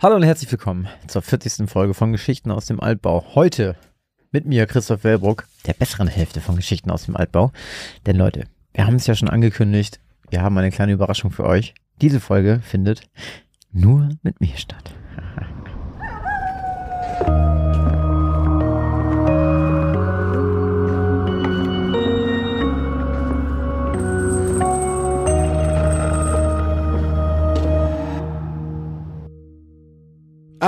Hallo und herzlich willkommen zur 40. Folge von Geschichten aus dem Altbau. Heute mit mir Christoph Wellbruck, der besseren Hälfte von Geschichten aus dem Altbau. Denn Leute, wir haben es ja schon angekündigt, wir haben eine kleine Überraschung für euch. Diese Folge findet nur mit mir statt.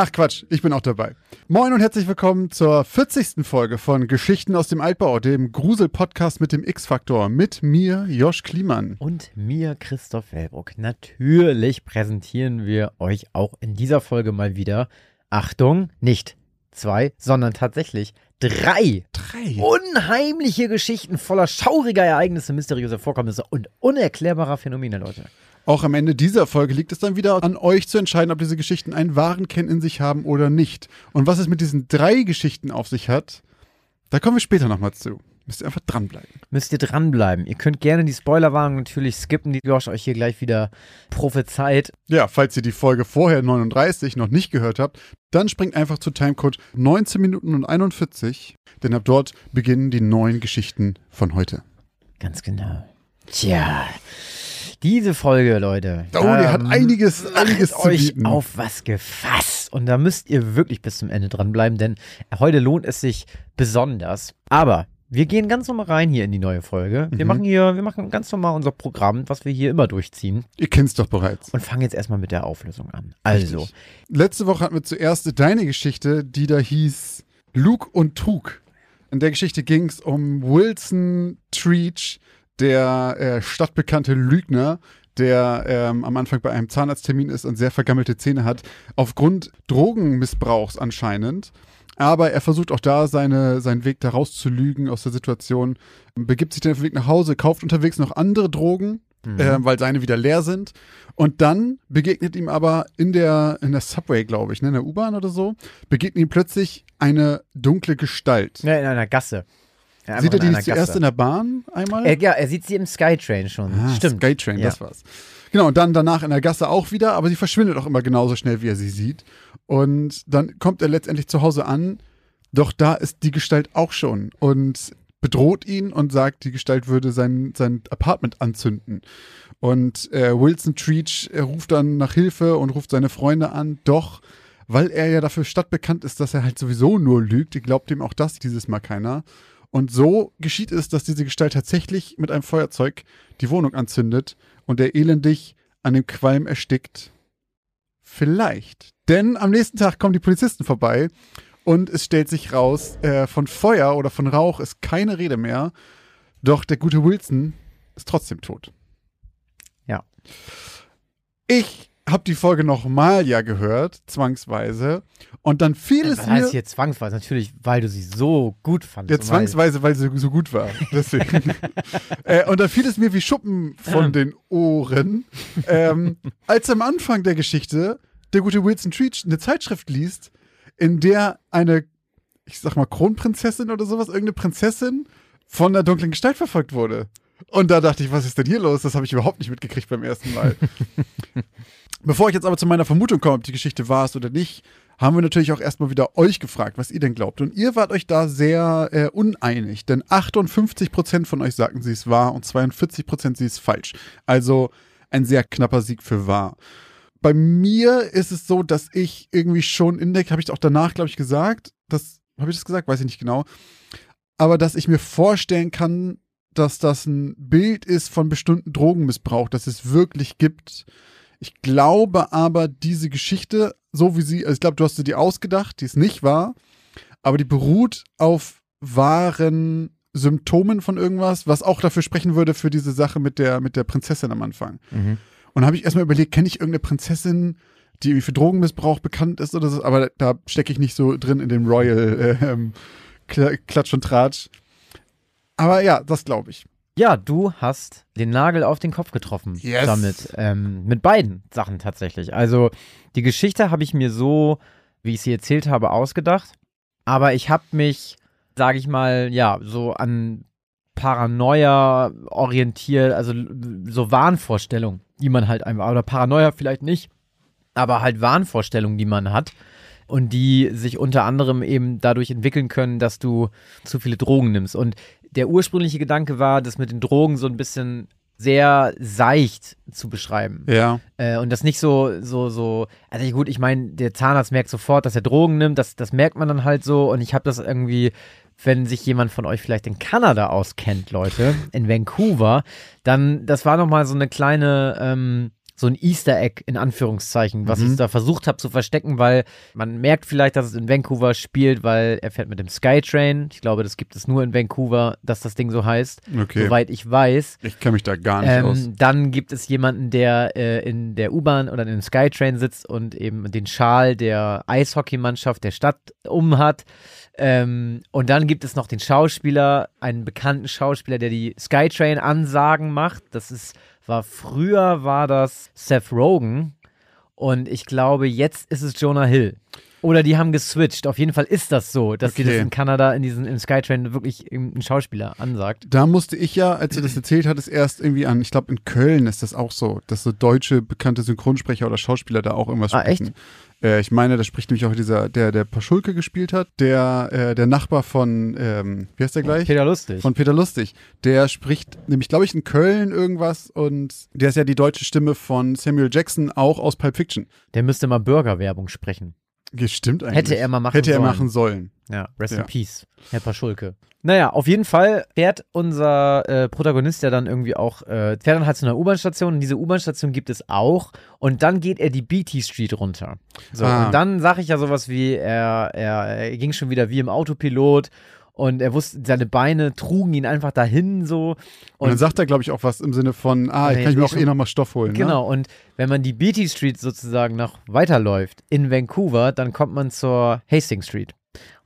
Ach Quatsch, ich bin auch dabei. Moin und herzlich willkommen zur 40. Folge von Geschichten aus dem Altbau, dem Grusel-Podcast mit dem X-Faktor. Mit mir, Josh Kliemann. Und mir, Christoph Wellbruck. Natürlich präsentieren wir euch auch in dieser Folge mal wieder, Achtung, nicht zwei, sondern tatsächlich drei, Drei. unheimliche Geschichten voller schauriger Ereignisse, mysteriöser Vorkommnisse und unerklärbarer Phänomene, Leute. Auch am Ende dieser Folge liegt es dann wieder an euch zu entscheiden, ob diese Geschichten einen wahren Kern in sich haben oder nicht. Und was es mit diesen drei Geschichten auf sich hat, da kommen wir später nochmal zu. Müsst ihr einfach dranbleiben. Müsst ihr dranbleiben. Ihr könnt gerne die Spoilerwarnung natürlich skippen, die Josh euch hier gleich wieder prophezeit. Ja, falls ihr die Folge vorher 39 noch nicht gehört habt, dann springt einfach zu Timecode 19 Minuten und 41, denn ab dort beginnen die neuen Geschichten von heute. Ganz genau. Tja, diese Folge, Leute. Oh, die hat einiges- einiges zu euch bieten. auf was gefasst. Und da müsst ihr wirklich bis zum Ende dranbleiben, denn heute lohnt es sich besonders. Aber wir gehen ganz normal rein hier in die neue Folge. Wir Mhm. machen hier, wir machen ganz normal unser Programm, was wir hier immer durchziehen. Ihr kennt's doch bereits. Und fangen jetzt erstmal mit der Auflösung an. Also, Richtig. Letzte Woche hatten wir zuerst deine Geschichte, die da hieß Luke und Trug. In der Geschichte ging es um Wilson Treach, der äh, stadtbekannte Lügner, der ähm, am Anfang bei einem Zahnarzttermin ist und sehr vergammelte Zähne hat, aufgrund Drogenmissbrauchs anscheinend. Aber er versucht auch da seine, seinen Weg da rauszulügen aus der Situation, begibt sich dann auf den Weg nach Hause, kauft unterwegs noch andere Drogen, äh, weil seine wieder leer sind. Und dann begegnet ihm aber in der, in der Subway, glaube ich, ne, in der U-Bahn oder so, begegnet ihm plötzlich eine dunkle Gestalt. ja, in einer Gasse. Ja, Sieht er die einer zuerst Gasse. in der Bahn einmal? Äh, ja, er sieht sie im Skytrain schon. Ah, Stimmt. Skytrain, Ja. das war's. Genau, und dann danach in der Gasse auch wieder, aber sie verschwindet auch immer genauso schnell, wie er sie sieht. Und dann kommt er letztendlich zu Hause an, doch da ist die Gestalt auch schon und bedroht ihn und sagt, die Gestalt würde sein, sein Apartment anzünden. Und äh, Wilson Treach er ruft dann nach Hilfe und ruft seine Freunde an, doch weil er ja dafür stadtbekannt ist, dass er halt sowieso nur lügt, glaubt ihm auch das dieses Mal keiner. Und so geschieht es, dass diese Gestalt tatsächlich mit einem Feuerzeug die Wohnung anzündet und er elendig an dem Qualm erstickt. Vielleicht. Denn am nächsten Tag kommen die Polizisten vorbei und es stellt sich raus, äh, von Feuer oder von Rauch ist keine Rede mehr. Doch der gute Wilson ist trotzdem tot. Ja. Ich habe die Folge nochmal ja gehört, zwangsweise. Und dann fiel es Was mir. heißt hier zwangsweise? Natürlich, weil du sie so gut fandest. Ja, zwangsweise, weil sie so gut war. Deswegen. äh, und da fiel es mir wie Schuppen von den Ohren, ähm, als am Anfang der Geschichte der gute Wilson Treach eine Zeitschrift liest, in der eine, ich sag mal, Kronprinzessin oder sowas, irgendeine Prinzessin von der dunklen Gestalt verfolgt wurde. Und da dachte ich, was ist denn hier los? Das habe ich überhaupt nicht mitgekriegt beim ersten Mal. Bevor ich jetzt aber zu meiner Vermutung komme, ob die Geschichte wahr ist oder nicht, haben wir natürlich auch erstmal wieder euch gefragt, was ihr denn glaubt. Und ihr wart euch da sehr äh, uneinig, denn 58% von euch sagten, sie ist wahr und 42% sie ist falsch. Also ein sehr knapper Sieg für wahr. Bei mir ist es so, dass ich irgendwie schon in der, habe ich auch danach, glaube ich, gesagt, das, habe ich das gesagt? Weiß ich nicht genau. Aber dass ich mir vorstellen kann, dass das ein Bild ist von bestimmten Drogenmissbrauch, dass es wirklich gibt. Ich glaube aber, diese Geschichte, so wie sie, also ich glaube, du hast sie dir ausgedacht, die ist nicht wahr, aber die beruht auf wahren Symptomen von irgendwas, was auch dafür sprechen würde für diese Sache mit der, mit der Prinzessin am Anfang. Mhm. Und habe ich erstmal überlegt, kenne ich irgendeine Prinzessin, die irgendwie für Drogenmissbrauch bekannt ist oder so, aber da stecke ich nicht so drin in dem Royal äh, ähm, Kla- Klatsch und Tratsch. Aber ja, das glaube ich. Ja, du hast den Nagel auf den Kopf getroffen Yes. damit. Ähm, mit beiden Sachen tatsächlich. Also die Geschichte habe ich mir so, wie ich sie erzählt habe, ausgedacht. Aber ich habe mich, sage ich mal, ja, so an Paranoia orientiert, also so Wahnvorstellungen, die man halt einfach, oder Paranoia vielleicht nicht, aber halt Wahnvorstellungen, die man hat und die sich unter anderem eben dadurch entwickeln können, dass du zu viele Drogen nimmst. Und der ursprüngliche Gedanke war, das mit den Drogen so ein bisschen sehr seicht zu beschreiben. Ja. Äh, und das nicht so, so, so, also gut, ich meine, der Zahnarzt merkt sofort, dass er Drogen nimmt, das, das merkt man dann halt so und ich habe das irgendwie, wenn sich jemand von euch vielleicht in Kanada auskennt, Leute, in Vancouver, dann, das war nochmal so eine kleine, ähm, so ein Easter Egg in Anführungszeichen, was Mhm. ich da versucht habe zu verstecken, weil man merkt vielleicht, dass es in Vancouver spielt, weil er fährt mit dem Skytrain. Ich glaube, das gibt es nur in Vancouver, dass das Ding so heißt, Okay. soweit ich weiß. Ich kenne mich da gar nicht aus. Ähm, dann gibt es jemanden, der äh, in der U-Bahn oder in dem Skytrain sitzt und eben den Schal der Eishockeymannschaft der Stadt umhat. Ähm, und dann gibt es noch den Schauspieler, einen bekannten Schauspieler, der die Skytrain-Ansagen macht. Das ist, war früher war das Seth Rogen und ich glaube, jetzt ist es Jonah Hill. Oder die haben geswitcht. Auf jeden Fall ist das so, dass sie das Okay. in Kanada in diesem im Skytrain wirklich ein Schauspieler ansagt. Da musste ich ja, als du das erzählt hattest, erst irgendwie an, ich glaube in Köln ist das auch so, dass so deutsche bekannte Synchronsprecher oder Schauspieler da auch irgendwas Ah, sprechen. Äh, ich meine, da spricht nämlich auch dieser, der, der Paschulke gespielt hat, der, äh, der Nachbar von, ähm, wie heißt der gleich? Peter Lustig. Von Peter Lustig. Der spricht nämlich, glaube ich, in Köln irgendwas und der ist ja die deutsche Stimme von Samuel Jackson, auch aus Pulp Fiction. Der müsste mal Burgerwerbung sprechen. Ja, Stimmt eigentlich. Hätte er mal machen Hätte er sollen. machen sollen. Ja, rest Ja. in peace, Herr Paschulke. Naja, auf jeden Fall fährt unser äh, Protagonist ja dann irgendwie auch, äh, fährt dann halt zu einer U-Bahn-Station und diese U-Bahn-Station gibt es auch und dann geht er die BT Street runter. So, Ah. und dann sage ich ja sowas wie, er, er, er ging schon wieder wie im Autopilot und er wusste, seine Beine trugen ihn einfach dahin so. Und, dann sagt er, glaube ich, auch was im Sinne von, ah, ich kann ich mir auch eh nochmal Stoff holen. Ne? Genau, und wenn man die BT Street sozusagen noch weiterläuft in Vancouver, dann kommt man zur Hastings Street.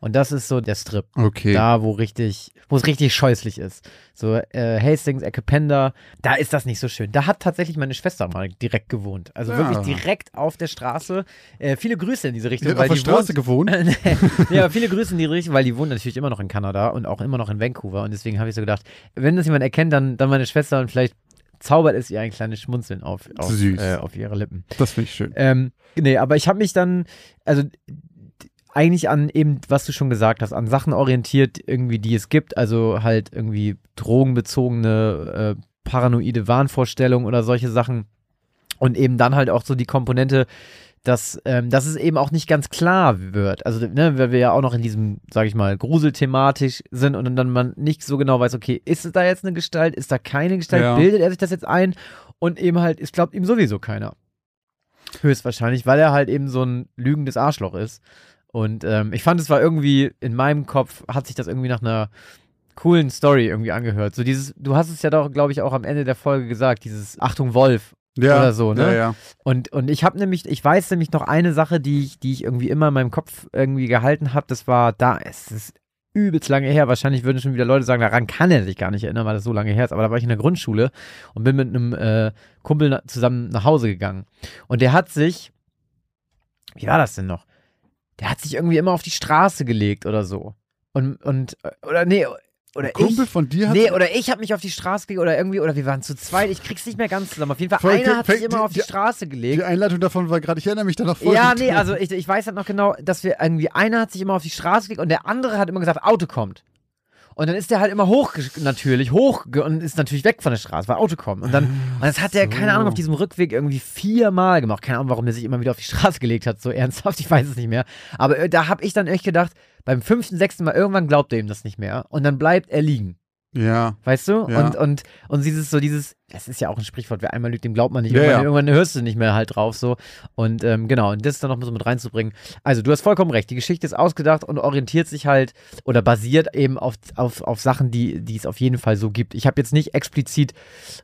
Und das ist so der Strip. Okay. Da, wo richtig, wo es richtig scheußlich ist. So äh, Hastings, Ecke Pender, da ist das nicht so schön. Da hat tatsächlich meine Schwester mal direkt gewohnt. Also Ja. wirklich direkt auf der Straße. Äh, viele Grüße in diese Die Richtung. hat auf der die Straße wohnt, gewohnt. nee, aber viele Grüße in die Richtung, weil die wohnt natürlich immer noch in Kanada und auch immer noch in Vancouver. Und deswegen habe ich so gedacht, wenn das jemand erkennt, dann, dann meine Schwester und vielleicht zaubert es ihr ein kleines Schmunzeln auf, auf, äh, auf ihre Lippen. Das finde ich schön. Ähm, nee, aber ich habe mich dann, also eigentlich an eben, was du schon gesagt hast, an Sachen orientiert, irgendwie, die es gibt, also halt irgendwie drogenbezogene, äh, paranoide Wahnvorstellungen oder solche Sachen. Und eben dann halt auch so die Komponente, dass, ähm, dass es eben auch nicht ganz klar wird. Also, ne, weil wir ja auch noch in diesem, sag ich mal, Gruselthematisch sind und dann man nicht so genau weiß, okay, ist es da jetzt eine Gestalt, ist da keine Gestalt, Ja. bildet er sich das jetzt ein? Und eben halt, es glaubt ihm sowieso keiner. Höchstwahrscheinlich, weil er halt eben so ein lügendes Arschloch ist. Und ähm, ich fand, es war irgendwie, in meinem Kopf hat sich das irgendwie nach einer coolen Story irgendwie angehört. So dieses, du hast es ja doch, glaube ich, auch am Ende der Folge gesagt, dieses Achtung Wolf Ja, oder so, ne? Ja, ja. Und, und ich habe nämlich, ich weiß nämlich noch eine Sache, die ich, die ich irgendwie immer in meinem Kopf irgendwie gehalten habe. Das war da, es ist übelst lange her. Wahrscheinlich würden schon wieder Leute sagen, daran kann er sich gar nicht erinnern, weil das so lange her ist. Aber da war ich in der Grundschule und bin mit einem äh, Kumpel zusammen nach Hause gegangen. Und der hat sich, wie war das denn noch? Der hat sich irgendwie immer auf die Straße gelegt oder so. Und, und, oder nee, oder Ein Kumpel ich. von dir hat Nee, oder ich habe mich auf die Straße gelegt oder irgendwie, oder wir waren zu zweit, ich krieg's nicht mehr ganz zusammen. Auf jeden Fall, Voll- einer hat sich die- immer auf die die- Straße gelegt. die Einleitung davon war gerade, ich erinnere mich da noch voll. Ja, nee, also ich, ich weiß halt noch genau, dass wir irgendwie, einer hat sich immer auf die Straße gelegt und der andere hat immer gesagt, Auto kommt. Und dann ist der halt immer hoch, natürlich, hoch und ist natürlich weg von der Straße, weil Auto kommt. Und dann, und das hat der, keine so. Ahnung, auf diesem Rückweg irgendwie viermal gemacht. Keine Ahnung, warum der sich immer wieder auf die Straße gelegt hat, so ernsthaft, ich weiß es nicht mehr. Aber äh, da habe ich dann echt gedacht, beim fünften, sechsten Mal, irgendwann glaubt er ihm das nicht mehr. Und dann bleibt er liegen. Ja. Weißt du? Ja. Und, und, und dieses, so dieses, das ist ja auch ein Sprichwort, wer einmal lügt, dem glaubt man nicht. Ja, irgendwann, ja. irgendwann hörst du nicht mehr halt drauf so. Und ähm, genau, und das dann noch so mit reinzubringen. Also, du hast vollkommen recht. Die Geschichte ist ausgedacht und orientiert sich halt oder basiert eben auf, auf, auf Sachen, die, die es auf jeden Fall so gibt. Ich habe jetzt nicht explizit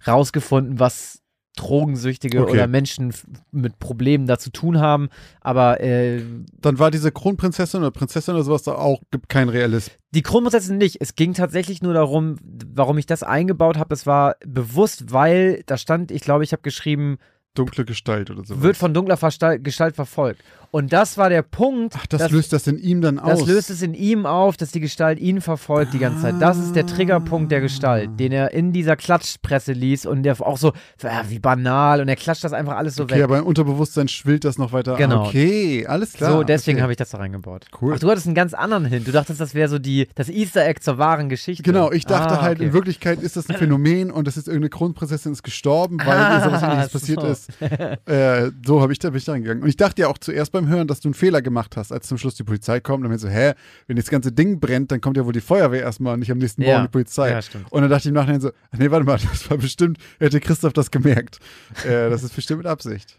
rausgefunden, was Drogensüchtige Okay. oder Menschen mit Problemen da zu tun haben, aber äh, Dann war diese Kronprinzessin oder Prinzessin oder sowas da auch, gibt kein Realismus. Die Kronprinzessin nicht. Es ging tatsächlich nur darum, warum ich das eingebaut habe. Das war bewusst, weil da stand, ich glaube, ich habe geschrieben, Dunkle Gestalt oder so. wird von dunkler Verstal- Gestalt verfolgt. Und das war der Punkt. Ach, das dass- löst das in ihm dann aus. das löst es in ihm auf, dass die Gestalt ihn verfolgt die ganze Zeit. Das ist der Triggerpunkt der Gestalt, den er in dieser Klatschpresse liest und der auch so, ah, wie banal und er klatscht das einfach alles so Okay, weg. aber im Unterbewusstsein schwillt das noch weiter. Genau. Okay, alles klar. so, deswegen okay. habe ich das da reingebaut. Cool. Ach, du hattest einen ganz anderen Hint. Du dachtest, das wäre so die, das Easter Egg zur wahren Geschichte. Genau, ich dachte ah, halt, okay. in Wirklichkeit ist das ein Phänomen und das ist irgendeine Kronprinzessin ist gestorben, weil Ah, ihr sowas ähnliches so. passiert ist. Äh, so habe ich da bin ich da reingegangen. Und ich dachte ja auch zuerst beim Hören, dass du einen Fehler gemacht hast, als zum Schluss die Polizei kommt. Dann bin ich so, hä, wenn das ganze Ding brennt, dann kommt ja wohl die Feuerwehr erstmal und nicht am nächsten Ja. Morgen die Polizei. Ja. Und dann dachte ich im Nachhinein so, nee, warte mal, das war bestimmt, hätte Christoph das gemerkt. Äh, das ist bestimmt mit Absicht.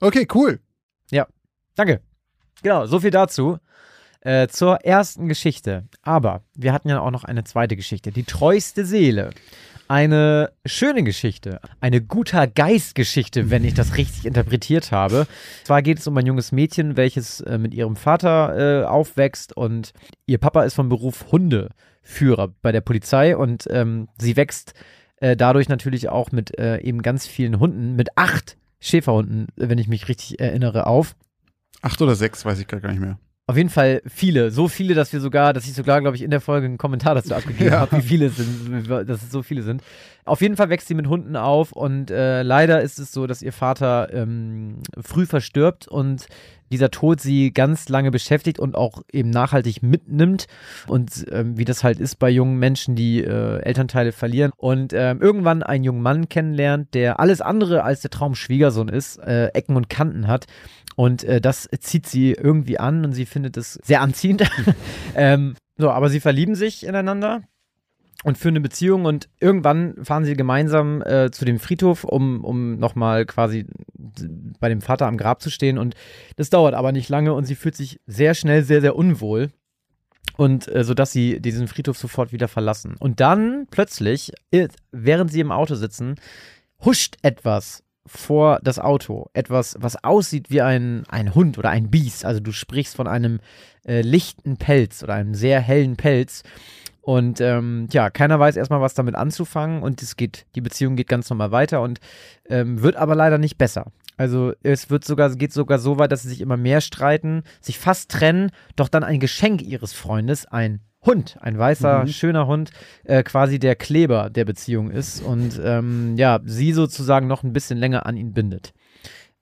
Okay, cool. Danke. Genau, so viel dazu. Äh, zur ersten Geschichte. Aber wir hatten ja auch noch eine zweite Geschichte. Die treueste Seele. Eine schöne Geschichte. Eine guter Geist-Geschichte, wenn ich das richtig interpretiert habe. Zwar geht es um ein junges Mädchen, welches äh, mit ihrem Vater äh, aufwächst und ihr Papa ist vom Beruf Hundeführer bei der Polizei und ähm, sie wächst äh, dadurch natürlich auch mit äh, eben ganz vielen Hunden, mit acht Schäferhunden, wenn ich mich richtig erinnere, auf. Acht oder sechs, weiß ich gar nicht mehr. Auf jeden Fall viele, so viele, dass wir sogar, dass ich sogar, glaube ich, in der Folge einen Kommentar dazu abgegeben Ja. habe, wie viele es sind, dass es so viele sind. Auf jeden Fall wächst sie mit Hunden auf und äh, leider ist es so, dass ihr Vater ähm, früh verstirbt und dieser Tod sie ganz lange beschäftigt und auch eben nachhaltig mitnimmt und ähm, wie das halt ist bei jungen Menschen, die äh, Elternteile verlieren und ähm, irgendwann einen jungen Mann kennenlernt, der alles andere als der Traumschwiegersohn ist, äh, Ecken und Kanten hat und äh, das zieht sie irgendwie an und sie findet es sehr anziehend. ähm, so, aber sie verlieben sich ineinander und führen eine Beziehung und irgendwann fahren sie gemeinsam äh, zu dem Friedhof, um, um nochmal quasi bei dem Vater am Grab zu stehen und das dauert aber nicht lange und sie fühlt sich sehr schnell sehr, sehr unwohl und äh, sodass sie diesen Friedhof sofort wieder verlassen. Und dann plötzlich, äh, während sie im Auto sitzen, huscht etwas vor das Auto. Etwas, was aussieht wie ein, ein Hund oder ein Biest. Also du sprichst von einem äh, lichten Pelz oder einem sehr hellen Pelz. Und ähm, ja, keiner weiß erstmal, was damit anzufangen und es geht, die Beziehung geht ganz normal weiter und ähm, wird aber leider nicht besser. Also es wird sogar, geht sogar so weit, dass sie sich immer mehr streiten, sich fast trennen, doch dann ein Geschenk ihres Freundes, ein Hund, ein weißer, Mhm. schöner Hund, äh, quasi der Kleber der Beziehung ist und ähm, ja, sie sozusagen noch ein bisschen länger an ihn bindet.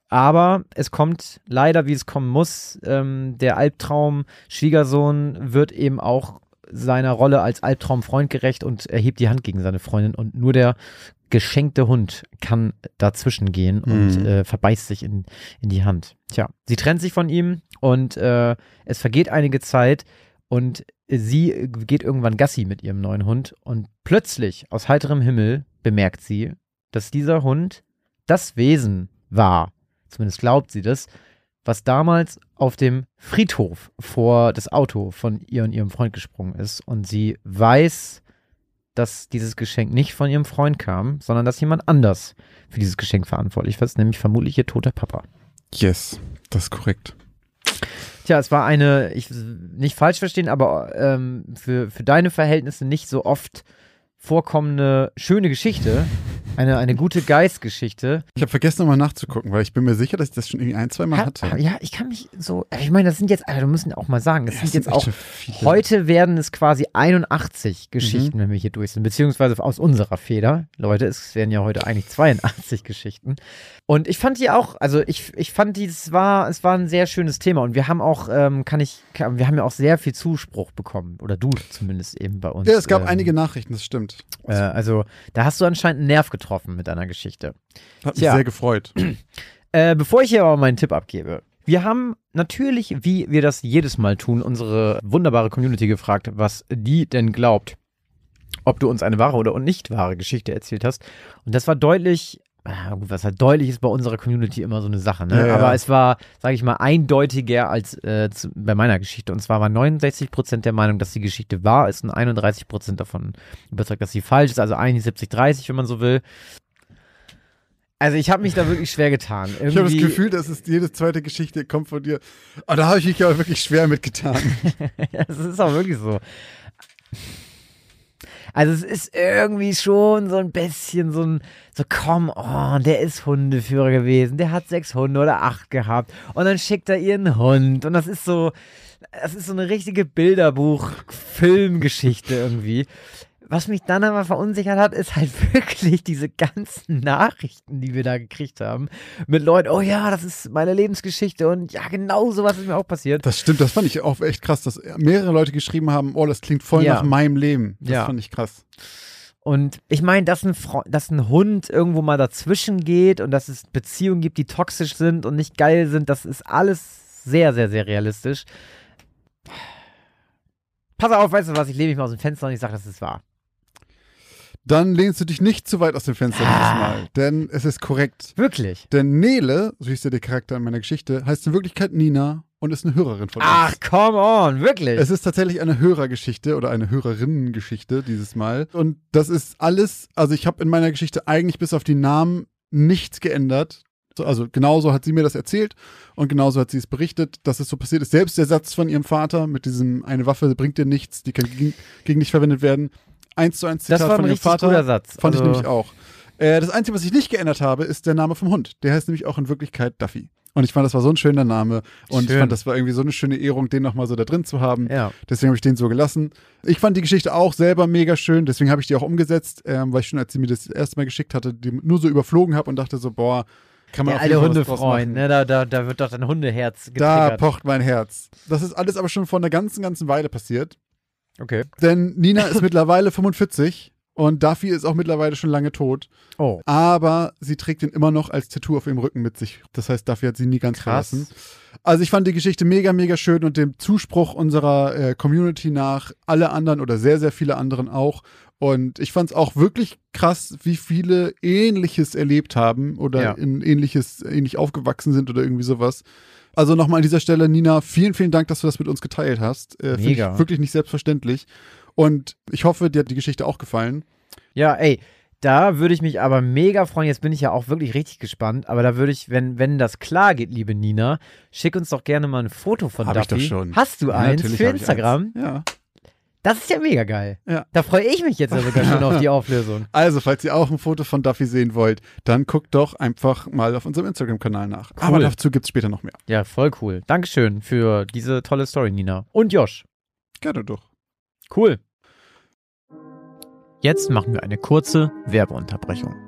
Aber es kommt leider, wie es kommen muss. Ähm, der Albtraum Schwiegersohn wird eben auch seiner Rolle als Albtraumfreund gerecht und erhebt die Hand gegen seine Freundin und nur der geschenkte Hund kann dazwischen gehen und Mhm. äh, verbeißt sich in, in die Hand. Tja, sie trennt sich von ihm und äh, es vergeht einige Zeit und sie geht irgendwann Gassi mit ihrem neuen Hund und plötzlich aus heiterem Himmel bemerkt sie, dass dieser Hund das Wesen war, zumindest glaubt sie das, was damals auf dem Friedhof vor das Auto von ihr und ihrem Freund gesprungen ist. Und sie weiß, dass dieses Geschenk nicht von ihrem Freund kam, sondern dass jemand anders für dieses Geschenk verantwortlich war, nämlich vermutlich ihr toter Papa. Yes, das ist korrekt. Tja, es war eine, ich nicht falsch verstehen, aber ähm, für, für deine Verhältnisse nicht so oft vorkommende schöne Geschichte. Eine, eine gute Geistgeschichte. Ich habe vergessen, nochmal nachzugucken, weil ich bin mir sicher, dass ich das schon irgendwie ein, zwei Mal hatte. Ja, ich kann mich so, ich meine, das sind jetzt, also, wir müssen auch mal sagen, das Ja, sind jetzt auch, heute werden es quasi 81 Geschichten, wenn wir hier durch sind, beziehungsweise aus unserer Feder. Leute, es werden ja heute eigentlich 82 Geschichten. Und ich fand die auch, also ich, ich fand die, es war, es war ein sehr schönes Thema und wir haben auch, ähm, kann ich, wir haben ja auch sehr viel Zuspruch bekommen, oder du zumindest eben bei uns. Ja, es gab ähm, einige Nachrichten, das stimmt. Äh, also, da hast du anscheinend einen Nerv getroffen mit deiner Geschichte. Hat mich Tja. sehr gefreut. Äh, bevor ich hier aber meinen Tipp abgebe. Wir haben natürlich, wie wir das jedes Mal tun, unsere wunderbare Community gefragt, was die denn glaubt, ob du uns eine wahre oder nicht wahre Geschichte erzählt hast. Und das war deutlich, was halt deutlich ist bei unserer Community immer so eine Sache, ne? Ja, ja. Aber es war, sage ich mal, eindeutiger als äh, zu, bei meiner Geschichte. Und zwar waren 69% der Meinung, dass die Geschichte wahr ist und 31% davon überzeugt, dass sie falsch ist. Also 71, 30, wenn man so will. Also ich habe mich da wirklich schwer getan. Ich habe das Irgendwie- Gefühl, dass es jede zweite Geschichte kommt von dir. Oh, da habe ich mich ja wirklich schwer mitgetan. Das ist auch wirklich so. Also es ist irgendwie schon so ein bisschen so ein, so komm, oh, der ist Hundeführer gewesen, der hat sechs Hunde oder acht gehabt und dann schickt er ihren Hund und das ist so, das ist so eine richtige Bilderbuch-Filmgeschichte irgendwie. Was mich dann aber verunsichert hat, ist halt wirklich diese ganzen Nachrichten, die wir da gekriegt haben. Mit Leuten, oh ja, das ist meine Lebensgeschichte und ja, genau sowas ist mir auch passiert. Das stimmt, das fand ich auch echt krass, dass mehrere Leute geschrieben haben, oh, das klingt voll Ja. nach meinem Leben. Das Ja. fand ich krass. Und ich meine, dass ein, dass ein Hund irgendwo mal dazwischen geht und dass es Beziehungen gibt, die toxisch sind und nicht geil sind, das ist alles sehr, sehr, sehr realistisch. Pass auf, weißt du was, ich lehne mich mal aus dem Fenster und ich sage, das ist wahr. Dann lehnst du dich nicht zu weit aus dem Fenster Ah. dieses Mal, denn es ist korrekt. Wirklich. Denn Nele, so hieß ja der Charakter in meiner Geschichte, heißt in Wirklichkeit Nina und ist eine Hörerin von Ach, uns. come on, wirklich. Es ist tatsächlich eine Hörergeschichte oder eine Hörerinnengeschichte dieses Mal. Und das ist alles, also ich habe in meiner Geschichte eigentlich bis auf die Namen nichts geändert. So, Also genauso hat sie mir das erzählt und genauso hat sie es berichtet, dass es so passiert ist. Selbst der Satz von ihrem Vater mit diesem eine Waffe bringt dir nichts, die kann gegen, gegen dich verwendet werden. Eins zu eins Zitat das war ein von ihrem Vater. guter Satz. Fand ich Also, nämlich auch. Äh, das Einzige, was ich nicht geändert habe, ist der Name vom Hund. Der heißt nämlich auch in Wirklichkeit Duffy. Und ich fand, das war so ein schöner Name. Und ich Schön. fand, das war irgendwie so eine schöne Ehrung, den nochmal so da drin zu haben. Ja. Deswegen habe ich den so gelassen. Ich fand die Geschichte auch selber mega schön, deswegen habe ich die auch umgesetzt, ähm, weil ich schon, als sie mir das erste Mal geschickt hatte, die nur so überflogen habe und dachte so, boah, kann man was draus Hundefreund, machen. ne? Da, da, da wird doch dein Hundeherz Da getriggert. pocht mein Herz. Das ist alles aber schon vor einer ganzen, ganzen Weile passiert. Okay. Denn Nina ist mittlerweile 45 und Duffy ist auch mittlerweile schon lange tot. Oh, Aber sie trägt ihn immer noch als Tattoo auf ihrem Rücken mit sich. Das heißt, Duffy hat sie nie ganz krass. verlassen. Also ich fand die Geschichte mega, mega schön und dem Zuspruch unserer äh, Community nach, alle anderen oder sehr, sehr viele anderen auch. Und ich fand es auch wirklich krass, wie viele Ähnliches erlebt haben oder Ja. in Ähnliches, ähnlich aufgewachsen sind oder irgendwie sowas. Also nochmal an dieser Stelle, Nina, vielen, vielen Dank, dass du das mit uns geteilt hast. Äh, Finde ich wirklich nicht selbstverständlich. Und ich hoffe, dir hat die Geschichte auch gefallen. Ja, ey, da würde ich mich aber mega freuen. Jetzt bin ich ja auch wirklich richtig gespannt. Aber da würde ich, wenn, wenn das klar geht, liebe Nina, schick uns doch gerne mal ein Foto von Hab ich Duffy. doch schon. Hast du Ja, eins für ich Instagram? eins. Ja. Das ist ja mega geil. Ja. Da freue ich mich jetzt ja sogar schon auf die Auflösung. Also, falls ihr auch ein Foto von Duffy sehen wollt, dann guckt doch einfach mal auf unserem Instagram-Kanal nach. Aber dazu gibt es später noch mehr. Ja, voll cool. Dankeschön für diese tolle Story, Nina. Und Josh. Gerne doch. Cool. Jetzt machen wir eine kurze Werbeunterbrechung.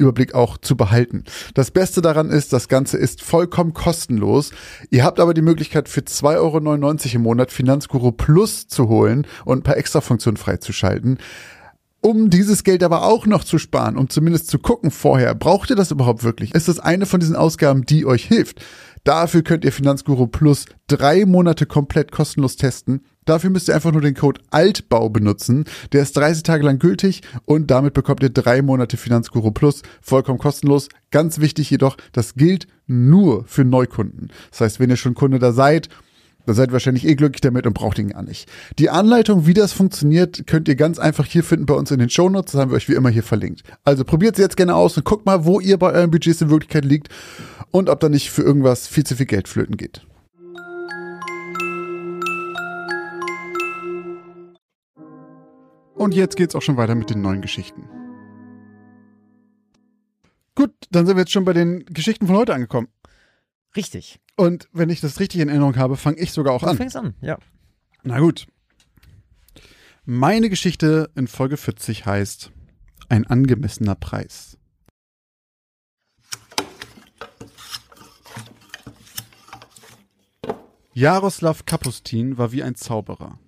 Überblick auch zu behalten. Das Beste daran ist, das Ganze ist vollkommen kostenlos. Ihr habt aber die Möglichkeit für 2,99 Euro im Monat Finanzguru Plus zu holen und ein paar Extrafunktionen freizuschalten. Um dieses Geld aber auch noch zu sparen, um zumindest zu gucken vorher, braucht ihr das überhaupt wirklich? Ist das eine von diesen Ausgaben, die euch hilft? Dafür könnt ihr Finanzguru Plus drei Monate komplett kostenlos testen. Dafür müsst ihr einfach nur den Code Altbau benutzen. Der ist 30 Tage lang gültig und damit bekommt ihr drei Monate Finanzguru Plus vollkommen kostenlos. Ganz wichtig jedoch, das gilt nur für Neukunden. Das heißt, wenn ihr schon Kunde da seid, dann seid ihr wahrscheinlich eh glücklich damit und braucht ihn gar nicht. Die Anleitung, wie das funktioniert, könnt ihr ganz einfach hier finden bei uns in den Shownotes. Das haben wir euch wie immer hier verlinkt. Also probiert es jetzt gerne aus und guckt mal, wo ihr bei euren Budgets in Wirklichkeit liegt und ob da nicht für irgendwas viel zu viel Geld flöten geht. Und jetzt geht's auch schon weiter mit den neuen Geschichten. Gut, dann sind wir jetzt schon bei den Geschichten von heute angekommen. Richtig. Und wenn ich das richtig in Erinnerung habe, fange ich sogar auch Du an. fängst an, ja. Na gut. Meine Geschichte in Folge 40 heißt Ein angemessener Preis. Jaroslav Kapustin war wie ein Zauberer.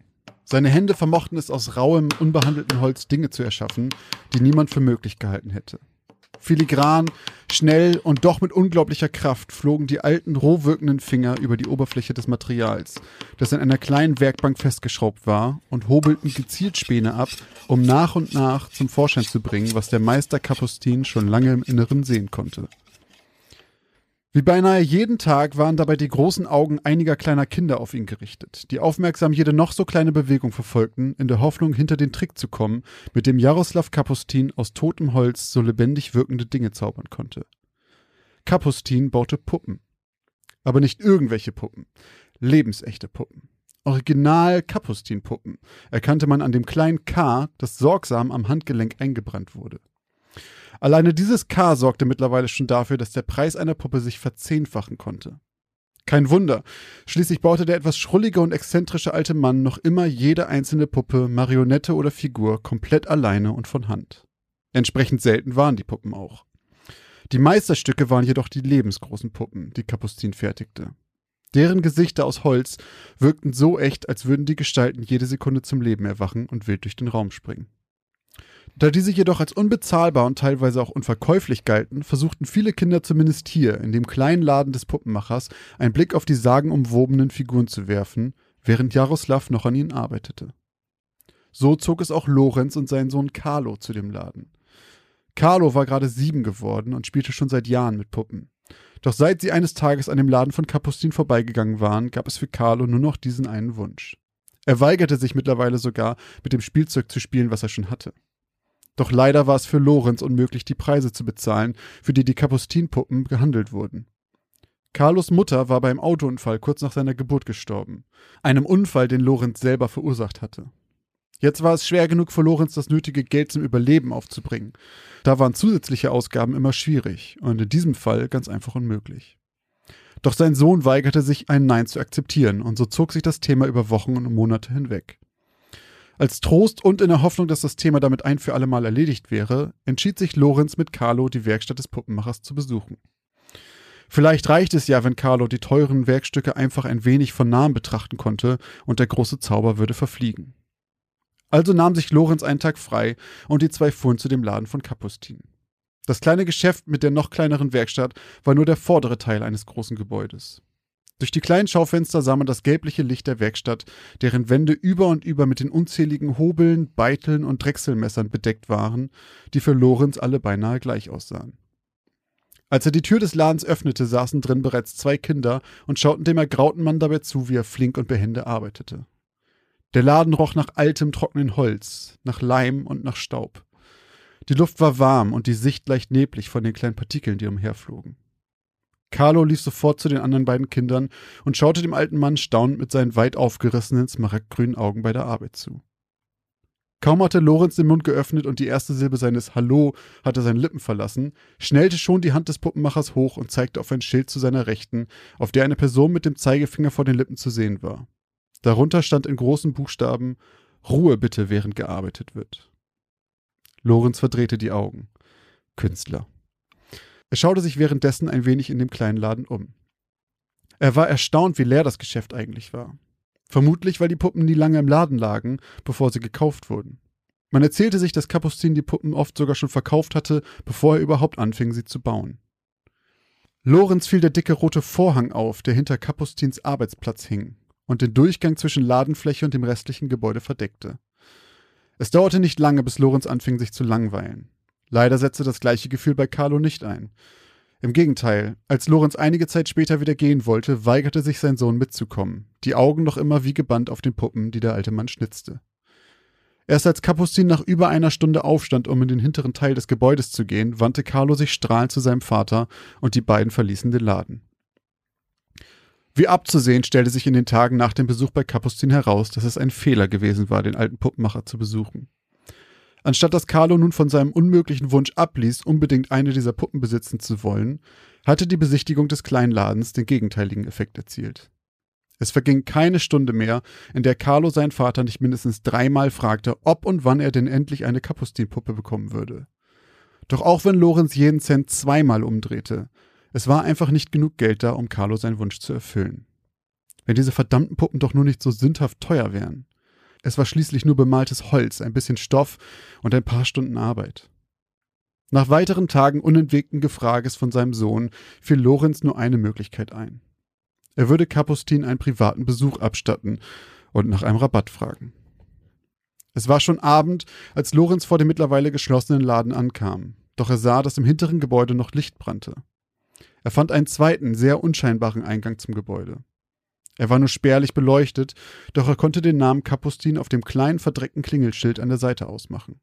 Seine Hände vermochten es aus rauem, unbehandeltem Holz Dinge zu erschaffen, die niemand für möglich gehalten hätte. Filigran, schnell und doch mit unglaublicher Kraft flogen die alten, roh wirkenden Finger über die Oberfläche des Materials, das in einer kleinen Werkbank festgeschraubt war, und hobelten gezielt Späne ab, um nach und nach zum Vorschein zu bringen, was der Meister Kapustin schon lange im Inneren sehen konnte. Wie beinahe jeden Tag waren dabei die großen Augen einiger kleiner Kinder auf ihn gerichtet, die aufmerksam jede noch so kleine Bewegung verfolgten, in der Hoffnung, hinter den Trick zu kommen, mit dem Jaroslav Kapustin aus totem Holz so lebendig wirkende Dinge zaubern konnte. Kapustin baute Puppen. Aber nicht irgendwelche Puppen. Lebensechte Puppen. Original Kapustin-Puppen erkannte man an dem kleinen K, das sorgsam am Handgelenk eingebrannt wurde. Alleine dieses K sorgte mittlerweile schon dafür, dass der Preis einer Puppe sich verzehnfachen konnte. Kein Wunder. Schließlich baute der etwas schrullige und exzentrische alte Mann noch immer jede einzelne Puppe, Marionette oder Figur komplett alleine und von Hand. Entsprechend selten waren die Puppen auch. Die Meisterstücke waren jedoch die lebensgroßen Puppen, die Kapustin fertigte. Deren Gesichter aus Holz wirkten so echt, als würden die Gestalten jede Sekunde zum Leben erwachen und wild durch den Raum springen. Da diese jedoch als unbezahlbar und teilweise auch unverkäuflich galten, versuchten viele Kinder zumindest hier, in dem kleinen Laden des Puppenmachers, einen Blick auf die sagenumwobenen Figuren zu werfen, während Jaroslav noch an ihnen arbeitete. So zog es auch Lorenz und sein Sohn Carlo zu dem Laden. Carlo war gerade sieben geworden und spielte schon seit Jahren mit Puppen. Doch seit sie eines Tages an dem Laden von Kapustin vorbeigegangen waren, gab es für Carlo nur noch diesen einen Wunsch. Er weigerte sich mittlerweile sogar, mit dem Spielzeug zu spielen, was er schon hatte. Doch leider war es für Lorenz unmöglich, die Preise zu bezahlen, für die die Kapustinpuppen gehandelt wurden. Carlos Mutter war beim Autounfall kurz nach seiner Geburt gestorben. Einem Unfall, den Lorenz selber verursacht hatte. Jetzt war es schwer genug für Lorenz, das nötige Geld zum Überleben aufzubringen. Da waren zusätzliche Ausgaben immer schwierig und in diesem Fall ganz einfach unmöglich. Doch sein Sohn weigerte sich, ein Nein zu akzeptieren, und so zog sich das Thema über Wochen und Monate hinweg. Als Trost und in der Hoffnung, dass das Thema damit ein für alle Mal erledigt wäre, entschied sich Lorenz mit Carlo, die Werkstatt des Puppenmachers zu besuchen. Vielleicht reicht es ja, wenn Carlo die teuren Werkstücke einfach ein wenig von nahem betrachten konnte und der große Zauber würde verfliegen. Also nahm sich Lorenz einen Tag frei und die zwei fuhren zu dem Laden von Kapustin. Das kleine Geschäft mit der noch kleineren Werkstatt war nur der vordere Teil eines großen Gebäudes. Durch die kleinen Schaufenster sah man das gelbliche Licht der Werkstatt, deren Wände über und über mit den unzähligen Hobeln, Beiteln und Drechselmessern bedeckt waren, die für Lorenz alle beinahe gleich aussahen. Als er die Tür des Ladens öffnete, saßen drin bereits zwei Kinder und schauten dem ergrauten Mann dabei zu, wie er flink und behende arbeitete. Der Laden roch nach altem, trockenen Holz, nach Leim und nach Staub. Die Luft war warm und die Sicht leicht neblig von den kleinen Partikeln, die umherflogen. Carlo lief sofort zu den anderen beiden Kindern und schaute dem alten Mann staunend mit seinen weit aufgerissenen, smaragdgrünen Augen bei der Arbeit zu. Kaum hatte Lorenz den Mund geöffnet und die erste Silbe seines Hallo hatte seine Lippen verlassen, schnellte schon die Hand des Puppenmachers hoch und zeigte auf ein Schild zu seiner Rechten, auf der eine Person mit dem Zeigefinger vor den Lippen zu sehen war. Darunter stand in großen Buchstaben Ruhe bitte, während gearbeitet wird. Lorenz verdrehte die Augen. Künstler. Er schaute sich währenddessen ein wenig in dem kleinen Laden um. Er war erstaunt, wie leer das Geschäft eigentlich war. Vermutlich, weil die Puppen nie lange im Laden lagen, bevor sie gekauft wurden. Man erzählte sich, dass Kapustin die Puppen oft sogar schon verkauft hatte, bevor er überhaupt anfing, sie zu bauen. Lorenz fiel der dicke rote Vorhang auf, der hinter Kapustins Arbeitsplatz hing und den Durchgang zwischen Ladenfläche und dem restlichen Gebäude verdeckte. Es dauerte nicht lange, bis Lorenz anfing, sich zu langweilen. Leider setzte das gleiche Gefühl bei Carlo nicht ein. Im Gegenteil, als Lorenz einige Zeit später wieder gehen wollte, weigerte sich sein Sohn mitzukommen, die Augen noch immer wie gebannt auf den Puppen, die der alte Mann schnitzte. Erst als Kapustin nach über einer Stunde aufstand, um in den hinteren Teil des Gebäudes zu gehen, wandte Carlo sich strahlend zu seinem Vater und die beiden verließen den Laden. Wie abzusehen, stellte sich in den Tagen nach dem Besuch bei Kapustin heraus, dass es ein Fehler gewesen war, den alten Puppenmacher zu besuchen. Anstatt dass Carlo nun von seinem unmöglichen Wunsch abließ, unbedingt eine dieser Puppen besitzen zu wollen, hatte die Besichtigung des Kleinladens den gegenteiligen Effekt erzielt. Es verging keine Stunde mehr, in der Carlo seinen Vater nicht mindestens dreimal fragte, ob und wann er denn endlich eine Kapustinpuppe bekommen würde. Doch auch wenn Lorenz jeden Cent zweimal umdrehte, es war einfach nicht genug Geld da, um Carlo seinen Wunsch zu erfüllen. Wenn diese verdammten Puppen doch nur nicht so sündhaft teuer wären. Es war schließlich nur bemaltes Holz, ein bisschen Stoff und ein paar Stunden Arbeit. Nach weiteren Tagen unentwegten Gefrages von seinem Sohn fiel Lorenz nur eine Möglichkeit ein. Er würde Kapustin einen privaten Besuch abstatten und nach einem Rabatt fragen. Es war schon Abend, als Lorenz vor dem mittlerweile geschlossenen Laden ankam, doch er sah, dass im hinteren Gebäude noch Licht brannte. Er fand einen zweiten, sehr unscheinbaren Eingang zum Gebäude. Er war nur spärlich beleuchtet, doch er konnte den Namen Kapustin auf dem kleinen verdreckten Klingelschild an der Seite ausmachen.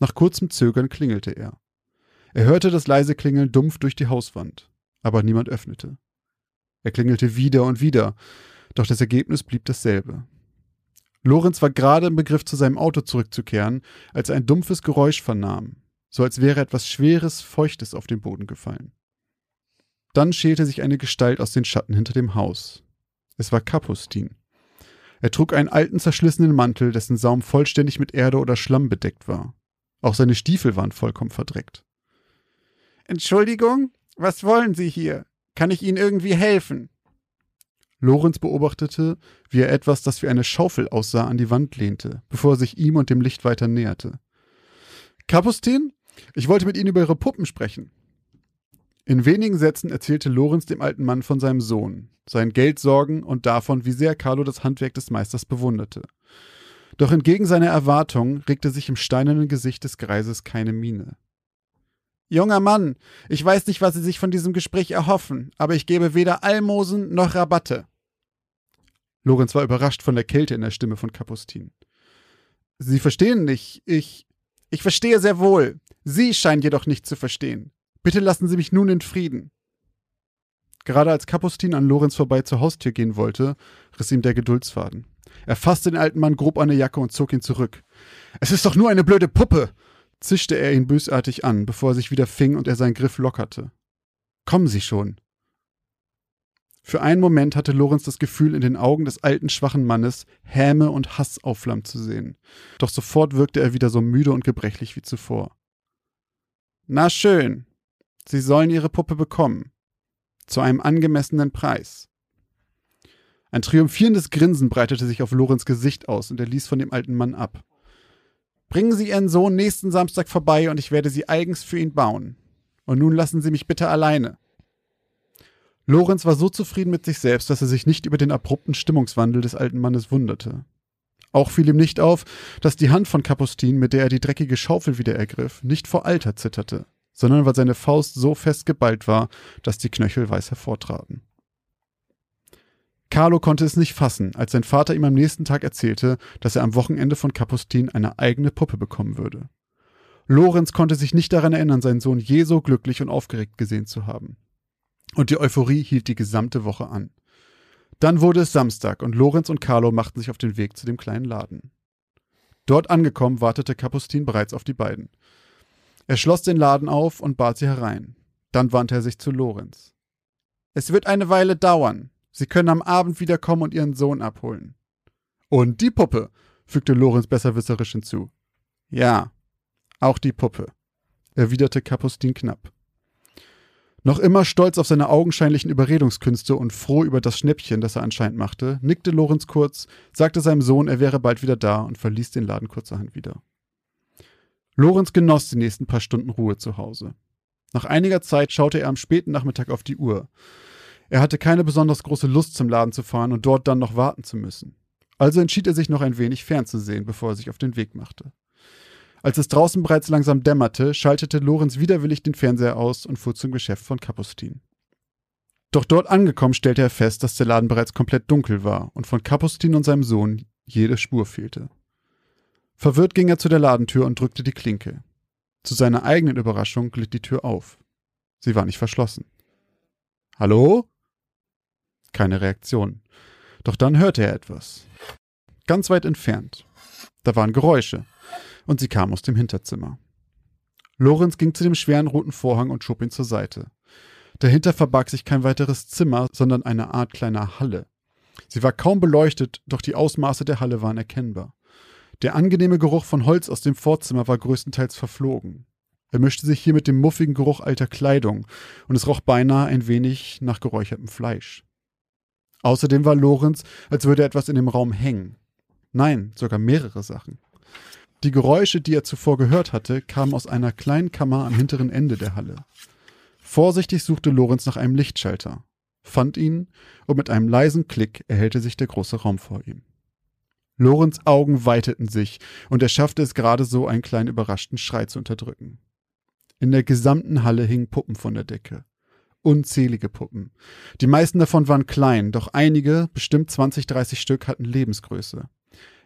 Nach kurzem Zögern klingelte er. Er hörte das leise Klingeln dumpf durch die Hauswand, aber niemand öffnete. Er klingelte wieder und wieder, doch das Ergebnis blieb dasselbe. Lorenz war gerade im Begriff, zu seinem Auto zurückzukehren, als er ein dumpfes Geräusch vernahm, so als wäre etwas Schweres, Feuchtes auf den Boden gefallen. Dann schälte sich eine Gestalt aus den Schatten hinter dem Haus. Es war Kapustin. Er trug einen alten, zerschlissenen Mantel, dessen Saum vollständig mit Erde oder Schlamm bedeckt war. Auch seine Stiefel waren vollkommen verdreckt. Entschuldigung, was wollen Sie hier? Kann ich Ihnen irgendwie helfen? Lorenz beobachtete, wie er etwas, das wie eine Schaufel aussah, an die Wand lehnte, bevor er sich ihm und dem Licht weiter näherte. Kapustin, ich wollte mit Ihnen über Ihre Puppen sprechen. In wenigen Sätzen erzählte Lorenz dem alten Mann von seinem Sohn, seinen Geldsorgen und davon, wie sehr Carlo das Handwerk des Meisters bewunderte. Doch entgegen seiner Erwartungen regte sich im steinernen Gesicht des Greises keine Miene. Junger Mann, ich weiß nicht, was Sie sich von diesem Gespräch erhoffen, aber ich gebe weder Almosen noch Rabatte. Lorenz war überrascht von der Kälte in der Stimme von Kapustin. Sie verstehen nicht, ich. Ich verstehe sehr wohl. Sie scheinen jedoch nicht zu verstehen. Bitte lassen Sie mich nun in Frieden. Gerade als Kapustin an Lorenz vorbei zur Haustür gehen wollte, riss ihm der Geduldsfaden. Er fasste den alten Mann grob an der Jacke und zog ihn zurück. Es ist doch nur eine blöde Puppe, zischte er ihn bösartig an, bevor er sich wieder fing und er seinen Griff lockerte. Kommen Sie schon. Für einen Moment hatte Lorenz das Gefühl, in den Augen des alten, schwachen Mannes Häme und Hass aufflammen zu sehen. Doch sofort wirkte er wieder so müde und gebrechlich wie zuvor. Na schön. Sie sollen Ihre Puppe bekommen. Zu einem angemessenen Preis. Ein triumphierendes Grinsen breitete sich auf Lorenz Gesicht aus und er ließ von dem alten Mann ab. Bringen Sie Ihren Sohn nächsten Samstag vorbei und ich werde sie eigens für ihn bauen. Und nun lassen Sie mich bitte alleine. Lorenz war so zufrieden mit sich selbst, dass er sich nicht über den abrupten Stimmungswandel des alten Mannes wunderte. Auch fiel ihm nicht auf, dass die Hand von Kapustin, mit der er die dreckige Schaufel wieder ergriff, nicht vor Alter zitterte, sondern weil seine Faust so fest geballt war, dass die Knöchel weiß hervortraten. Carlo konnte es nicht fassen, als sein Vater ihm am nächsten Tag erzählte, dass er am Wochenende von Kapustin eine eigene Puppe bekommen würde. Lorenz konnte sich nicht daran erinnern, seinen Sohn je so glücklich und aufgeregt gesehen zu haben. Und die Euphorie hielt die gesamte Woche an. Dann wurde es Samstag und Lorenz und Carlo machten sich auf den Weg zu dem kleinen Laden. Dort angekommen wartete Kapustin bereits auf die beiden. Er schloss den Laden auf und bat sie herein. Dann wandte er sich zu Lorenz. Es wird eine Weile dauern, Sie können am Abend wiederkommen und Ihren Sohn abholen. Und die Puppe, fügte Lorenz besserwisserisch hinzu. Ja, auch die Puppe, erwiderte Kapustin knapp. Noch immer stolz auf seine augenscheinlichen Überredungskünste und froh über das Schnäppchen, das er anscheinend machte, nickte Lorenz kurz, sagte seinem Sohn, er wäre bald wieder da und verließ den Laden kurzerhand wieder. Lorenz genoss die nächsten paar Stunden Ruhe zu Hause. Nach einiger Zeit schaute er am späten Nachmittag auf die Uhr. Er hatte keine besonders große Lust, zum Laden zu fahren und dort dann noch warten zu müssen. Also entschied er sich noch ein wenig fernzusehen, bevor er sich auf den Weg machte. Als es draußen bereits langsam dämmerte, schaltete Lorenz widerwillig den Fernseher aus und fuhr zum Geschäft von Kapustin. Doch dort angekommen stellte er fest, dass der Laden bereits komplett dunkel war und von Kapustin und seinem Sohn jede Spur fehlte. Verwirrt ging er zu der Ladentür und drückte die Klinke. Zu seiner eigenen Überraschung glitt die Tür auf. Sie war nicht verschlossen. Hallo? Keine Reaktion. Doch dann hörte er etwas. Ganz weit entfernt. Da waren Geräusche. Und sie kam aus dem Hinterzimmer. Lorenz ging zu dem schweren roten Vorhang und schob ihn zur Seite. Dahinter verbarg sich kein weiteres Zimmer, sondern eine Art kleiner Halle. Sie war kaum beleuchtet, doch die Ausmaße der Halle waren erkennbar. Der angenehme Geruch von Holz aus dem Vorzimmer war größtenteils verflogen. Er mischte sich hier mit dem muffigen Geruch alter Kleidung, und es roch beinahe ein wenig nach geräuchertem Fleisch. Außerdem war Lorenz, als würde etwas in dem Raum hängen. Nein, sogar mehrere Sachen. Die Geräusche, die er zuvor gehört hatte, kamen aus einer kleinen Kammer am hinteren Ende der Halle. Vorsichtig suchte Lorenz nach einem Lichtschalter, fand ihn und mit einem leisen Klick erhellte sich der große Raum vor ihm. Lorenz Augen weiteten sich und er schaffte es gerade so, einen kleinen überraschten Schrei zu unterdrücken. In der gesamten Halle hingen Puppen von der Decke. Unzählige Puppen. Die meisten davon waren klein, doch einige, bestimmt 20, 30 Stück, hatten Lebensgröße.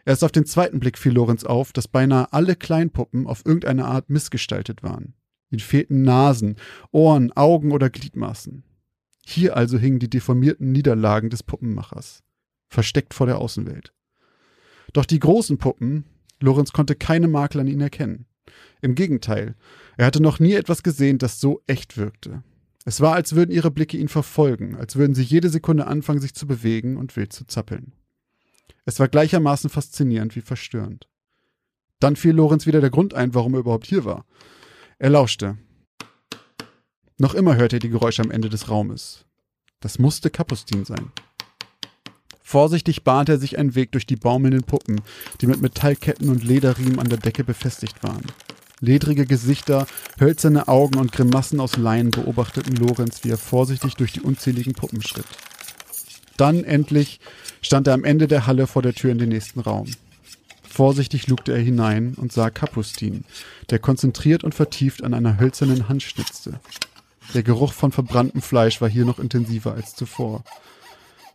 Erst auf den zweiten Blick fiel Lorenz auf, dass beinahe alle Kleinpuppen auf irgendeine Art missgestaltet waren. Ihnen fehlten Nasen, Ohren, Augen oder Gliedmaßen. Hier also hingen die deformierten Niederlagen des Puppenmachers, versteckt vor der Außenwelt. Doch die großen Puppen, Lorenz konnte keine Makel an ihnen erkennen. Im Gegenteil, er hatte noch nie etwas gesehen, das so echt wirkte. Es war, als würden ihre Blicke ihn verfolgen, als würden sie jede Sekunde anfangen, sich zu bewegen und wild zu zappeln. Es war gleichermaßen faszinierend wie verstörend. Dann fiel Lorenz wieder der Grund ein, warum er überhaupt hier war. Er lauschte. Noch immer hörte er die Geräusche am Ende des Raumes. Das musste Kapustin sein. Vorsichtig bahnte er sich einen Weg durch die baumelnden Puppen, die mit Metallketten und Lederriemen an der Decke befestigt waren. Ledrige Gesichter, hölzerne Augen und Grimassen aus Leinen beobachteten Lorenz, wie er vorsichtig durch die unzähligen Puppen schritt. Dann endlich stand er am Ende der Halle vor der Tür in den nächsten Raum. Vorsichtig lugte er hinein und sah Kapustin, der konzentriert und vertieft an einer hölzernen Hand schnitzte. Der Geruch von verbranntem Fleisch war hier noch intensiver als zuvor.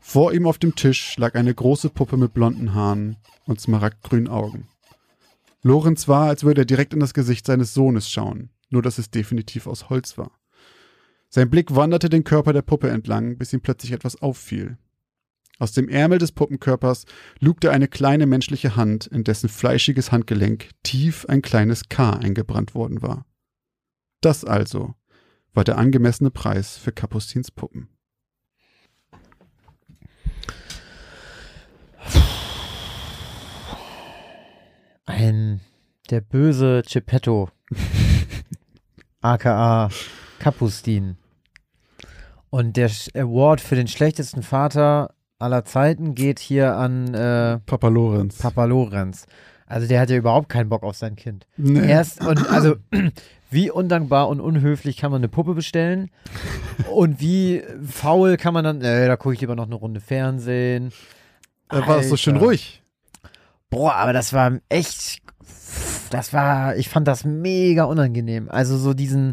Vor ihm auf dem Tisch lag eine große Puppe mit blonden Haaren und smaragdgrünen Augen. Lorenz war, als würde er direkt in das Gesicht seines Sohnes schauen, nur dass es definitiv aus Holz war. Sein Blick wanderte den Körper der Puppe entlang, bis ihm plötzlich etwas auffiel. Aus dem Ärmel des Puppenkörpers lugte eine kleine menschliche Hand, in dessen fleischiges Handgelenk tief ein kleines K eingebrannt worden war. Das also war der angemessene Preis für Kapustins Puppen. Ein der böse Geppetto. aka Kapustin. Und der Award für den schlechtesten Vater aller Zeiten geht hier an äh, Papa Lorenz. Papa Lorenz. Also der hat ja überhaupt keinen Bock auf sein Kind. Nee. Erst und also wie undankbar und unhöflich kann man eine Puppe bestellen und wie faul kann man dann, äh, da gucke ich lieber noch eine Runde Fernsehen. Da war es so schön ruhig. Boah, aber das war echt, das war, ich fand das mega unangenehm. Also so diesen,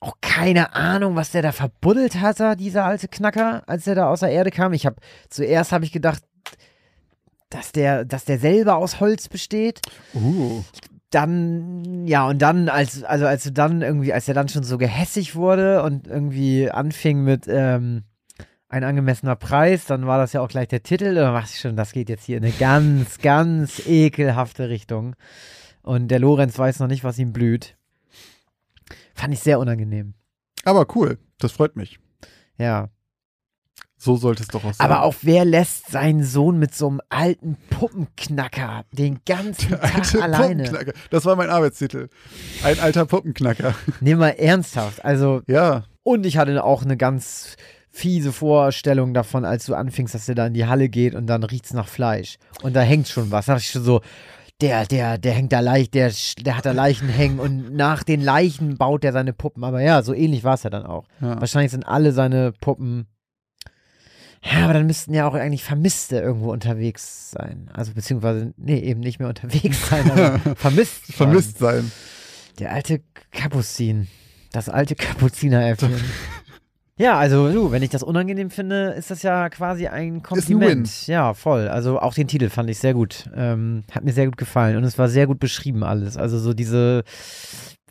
auch keine Ahnung, was der da verbuddelt hat, da, dieser alte Knacker, als der da aus der Erde kam. Ich habe, zuerst habe ich gedacht, dass der, dass der selber aus Holz besteht. Uh. Dann, ja, und dann, als, also als du dann irgendwie, als er dann schon so gehässig wurde und irgendwie anfing mit, ähm, ein angemessener Preis, dann war das ja auch gleich der Titel. Da dachte ich schon, das geht jetzt hier in eine ganz, ganz ekelhafte Richtung. Und der Lorenz weiß noch nicht, was ihm blüht. Fand ich sehr unangenehm. Aber cool, das freut mich. Ja. So sollte es doch auch sein. Aber auch wer lässt seinen Sohn mit so einem alten Puppenknacker den ganzen Tag Alte alleine? Puppenknacker. Das war mein Arbeitstitel. Ein alter Puppenknacker. Nimm mal ernsthaft. Also, Ja. und ich hatte auch eine ganz fiese Vorstellung davon, als du anfingst, dass der da in die Halle geht und dann riecht's nach Fleisch. Und da hängt schon was. Da dachte ich schon so, der, der, der hängt da leicht, der, der hat da Leichen hängen und nach den Leichen baut er seine Puppen. Aber ja, so ähnlich war es ja dann auch. ja. Wahrscheinlich sind alle seine Puppen. Ja, aber dann müssten ja auch eigentlich Vermisste irgendwo unterwegs sein. Also beziehungsweise, nee, eben nicht mehr unterwegs sein, aber vermisst. sein. Vermisst sein. Der alte Kapuzin. Das alte Kapuzineräffchen. ja, also du, wenn ich das unangenehm finde, ist das ja quasi ein Kompliment. Ja, voll. Also auch den Titel fand ich sehr gut. Ähm, hat mir sehr gut gefallen und es war sehr gut beschrieben alles. Also so diese,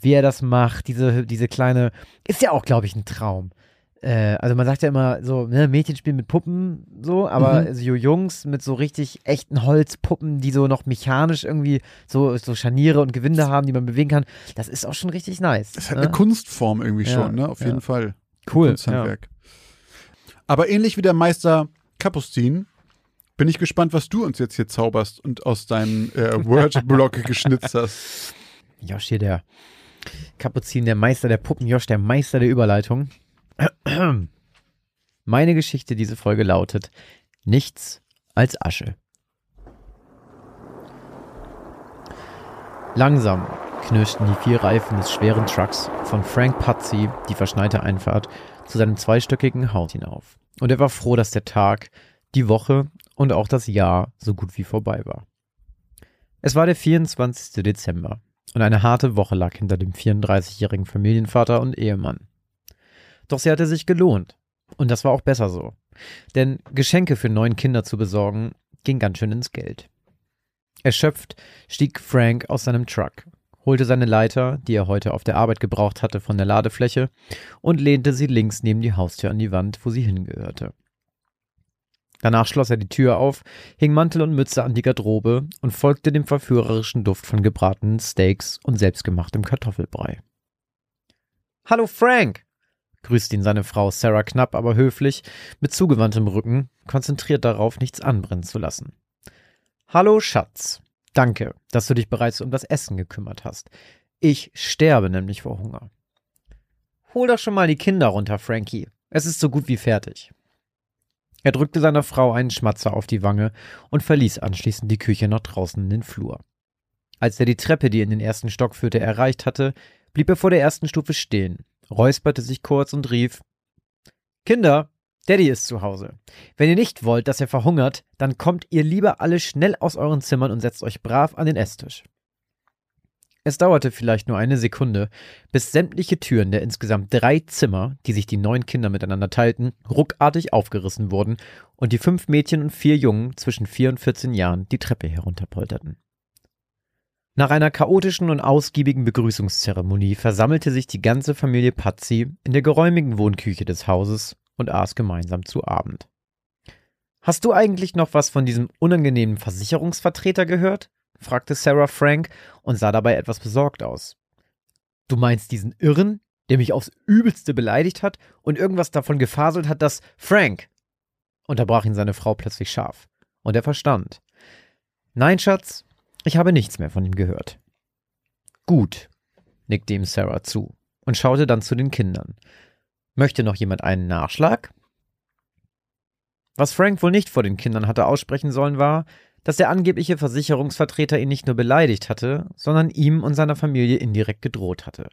wie er das macht, diese, diese kleine, ist ja auch, glaube ich, ein Traum. Äh, also man sagt ja immer so, ne, Mädchen spielen mit Puppen so, aber Mhm. so Jungs mit so richtig echten Holzpuppen, die so noch mechanisch irgendwie so, so Scharniere und Gewinde haben, die man bewegen kann, das ist auch schon richtig nice. Es hat ne? eine Kunstform irgendwie Ja, schon, ne? Auf ja. jeden Fall. Cool. Ja. Kunsthandwerk. Aber ähnlich wie der Meister Kapustin bin ich gespannt, was du uns jetzt hier zauberst und aus deinem äh, Word-Block geschnitzt hast. Josh hier, der Kapuzin, der Meister der Puppen, Josh, der Meister der Überleitung. Meine Geschichte diese Folge lautet Nichts als Asche. Langsam knirschten die vier Reifen des schweren Trucks von Frank Pazzi die verschneite Einfahrt zu seinem zweistöckigen Haus hinauf. Und er war froh, dass der Tag, die Woche und auch das Jahr so gut wie vorbei war. Es war der 24. Dezember und eine harte Woche lag hinter dem 34-jährigen Familienvater und Ehemann. Doch sie hatte sich gelohnt. Und das war auch besser so. Denn Geschenke für neun Kinder zu besorgen, ging ganz schön ins Geld. Erschöpft stieg Frank aus seinem Truck, holte seine Leiter, die er heute auf der Arbeit gebraucht hatte, von der Ladefläche und lehnte sie links neben die Haustür an die Wand, wo sie hingehörte. Danach schloss er die Tür auf, hing Mantel und Mütze an die Garderobe und folgte dem verführerischen Duft von gebratenen Steaks und selbstgemachtem Kartoffelbrei. Hallo Frank, grüßte ihn seine Frau Sarah knapp, aber höflich, mit zugewandtem Rücken, konzentriert darauf, nichts anbrennen zu lassen. Hallo Schatz, danke, dass du dich bereits um das Essen gekümmert hast. Ich sterbe nämlich vor Hunger. Hol doch schon mal die Kinder runter, Frankie. Es ist so gut wie fertig. Er drückte seiner Frau einen Schmatzer auf die Wange und verließ anschließend die Küche nach draußen in den Flur. Als er die Treppe, die in den ersten Stock führte, erreicht hatte, blieb er vor der ersten Stufe stehen, räusperte sich kurz und rief Kinder, Daddy ist zu Hause. Wenn ihr nicht wollt, dass er verhungert, dann kommt ihr lieber alle schnell aus euren Zimmern und setzt euch brav an den Esstisch. Es dauerte vielleicht nur eine Sekunde, bis sämtliche Türen der insgesamt drei Zimmer, die sich die neun Kinder miteinander teilten, ruckartig aufgerissen wurden und die fünf Mädchen und vier Jungen zwischen vier und vierzehn Jahren die Treppe herunterpolterten. Nach einer chaotischen und ausgiebigen Begrüßungszeremonie versammelte sich die ganze Familie Pazzi in der geräumigen Wohnküche des Hauses und aß gemeinsam zu Abend. Hast du eigentlich noch was von diesem unangenehmen Versicherungsvertreter gehört? fragte Sarah Frank und sah dabei etwas besorgt aus. Du meinst diesen Irren, der mich aufs Übelste beleidigt hat und irgendwas davon gefaselt hat, dass Frank. unterbrach ihn seine Frau plötzlich scharf. Und er verstand. Nein, Schatz, ich habe nichts mehr von ihm gehört. Gut, nickte ihm Sarah zu und schaute dann zu den Kindern. Möchte noch jemand einen Nachschlag? Was Frank wohl nicht vor den Kindern hatte aussprechen sollen, war, dass der angebliche Versicherungsvertreter ihn nicht nur beleidigt hatte, sondern ihm und seiner Familie indirekt gedroht hatte.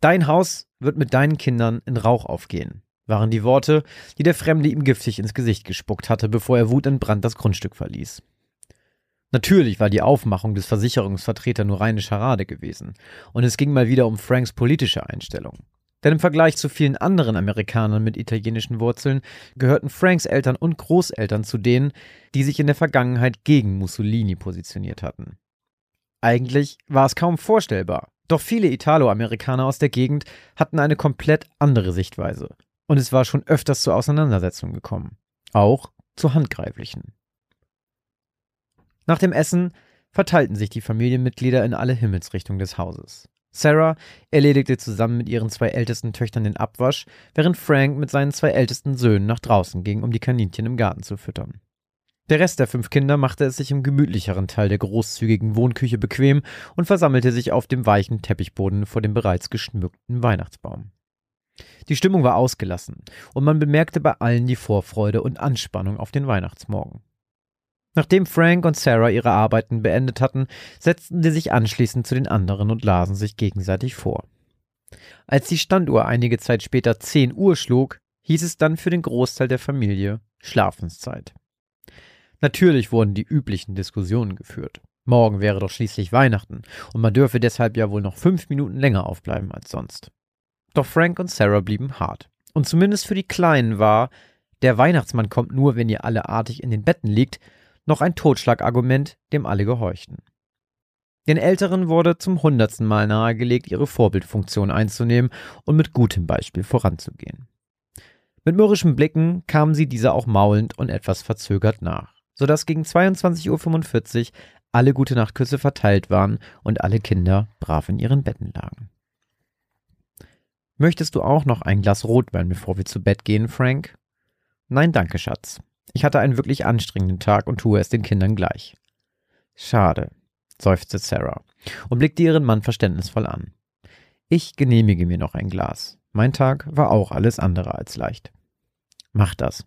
Dein Haus wird mit deinen Kindern in Rauch aufgehen, waren die Worte, die der Fremde ihm giftig ins Gesicht gespuckt hatte, bevor er wutentbrannt das Grundstück verließ. Natürlich war die Aufmachung des Versicherungsvertreters nur reine Scharade gewesen, und es ging mal wieder um Franks politische Einstellung. Denn im Vergleich zu vielen anderen Amerikanern mit italienischen Wurzeln gehörten Franks Eltern und Großeltern zu denen, die sich in der Vergangenheit gegen Mussolini positioniert hatten. Eigentlich war es kaum vorstellbar, doch viele Italo-Amerikaner aus der Gegend hatten eine komplett andere Sichtweise. Und es war schon öfters zu Auseinandersetzungen gekommen. Auch zu handgreiflichen. Nach dem Essen verteilten sich die Familienmitglieder in alle Himmelsrichtungen des Hauses. Sarah erledigte zusammen mit ihren zwei ältesten Töchtern den Abwasch, während Frank mit seinen zwei ältesten Söhnen nach draußen ging, um die Kaninchen im Garten zu füttern. Der Rest der fünf Kinder machte es sich im gemütlicheren Teil der großzügigen Wohnküche bequem und versammelte sich auf dem weichen Teppichboden vor dem bereits geschmückten Weihnachtsbaum. Die Stimmung war ausgelassen und man bemerkte bei allen die Vorfreude und Anspannung auf den Weihnachtsmorgen. Nachdem Frank und Sarah ihre Arbeiten beendet hatten, setzten sie sich anschließend zu den anderen und lasen sich gegenseitig vor. Als die Standuhr einige Zeit später 10 Uhr schlug, hieß es dann für den Großteil der Familie Schlafenszeit. Natürlich wurden die üblichen Diskussionen geführt. Morgen wäre doch schließlich Weihnachten und man dürfe deshalb ja wohl noch fünf Minuten länger aufbleiben als sonst. Doch Frank und Sarah blieben hart. Und zumindest für die Kleinen war, der Weihnachtsmann kommt nur, wenn ihr alle artig in den Betten liegt, noch ein Totschlagargument, dem alle gehorchten. Den Älteren wurde zum hundertsten Mal nahegelegt, ihre Vorbildfunktion einzunehmen und mit gutem Beispiel voranzugehen. Mit mürrischen Blicken kamen sie dieser auch maulend und etwas verzögert nach, sodass gegen 22.45 Uhr alle gute Nachtküsse verteilt waren und alle Kinder brav in ihren Betten lagen. Möchtest du auch noch ein Glas Rotwein, bevor wir zu Bett gehen, Frank? Nein, danke, Schatz. Ich hatte einen wirklich anstrengenden Tag und tue es den Kindern gleich. Schade, seufzte Sarah und blickte ihren Mann verständnisvoll an. Ich genehmige mir noch ein Glas. Mein Tag war auch alles andere als leicht. Mach das,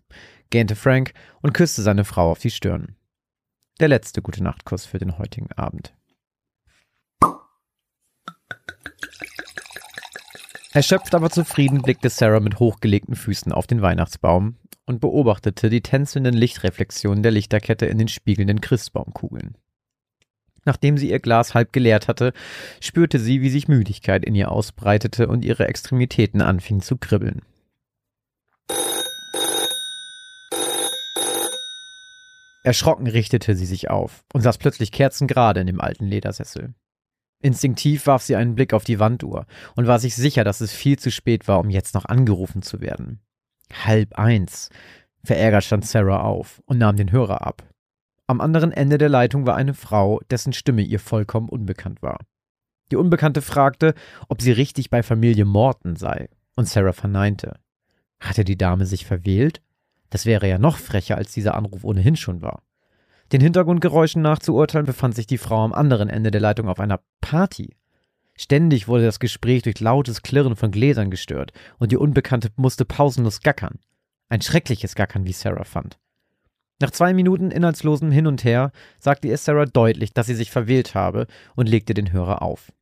gähnte Frank und küsste seine Frau auf die Stirn. Der letzte gute Nachtkuss für den heutigen Abend. Erschöpft aber zufrieden blickte Sarah mit hochgelegten Füßen auf den Weihnachtsbaum und beobachtete die tänzelnden Lichtreflexionen der Lichterkette in den spiegelnden Christbaumkugeln. Nachdem sie ihr Glas halb geleert hatte, spürte sie, wie sich Müdigkeit in ihr ausbreitete und ihre Extremitäten anfingen zu kribbeln. Erschrocken richtete sie sich auf und saß plötzlich kerzengerade in dem alten Ledersessel. Instinktiv warf sie einen Blick auf die Wanduhr und war sich sicher, dass es viel zu spät war, um jetzt noch angerufen zu werden. Halb eins. Verärgert stand Sarah auf und nahm den Hörer ab. Am anderen Ende der Leitung war eine Frau, dessen Stimme ihr vollkommen unbekannt war. Die Unbekannte fragte, ob sie richtig bei Familie Morton sei, und Sarah verneinte. Hatte die Dame sich verwählt? Das wäre ja noch frecher, als dieser Anruf ohnehin schon war. Den Hintergrundgeräuschen nachzuurteilen befand sich die Frau am anderen Ende der Leitung auf einer Party. Ständig wurde das Gespräch durch lautes Klirren von Gläsern gestört und die Unbekannte musste pausenlos gackern. Ein schreckliches Gackern, wie Sarah fand. Nach zwei Minuten inhaltslosem Hin und Her sagte ihr Sarah deutlich, dass sie sich verwählt habe und legte den Hörer auf.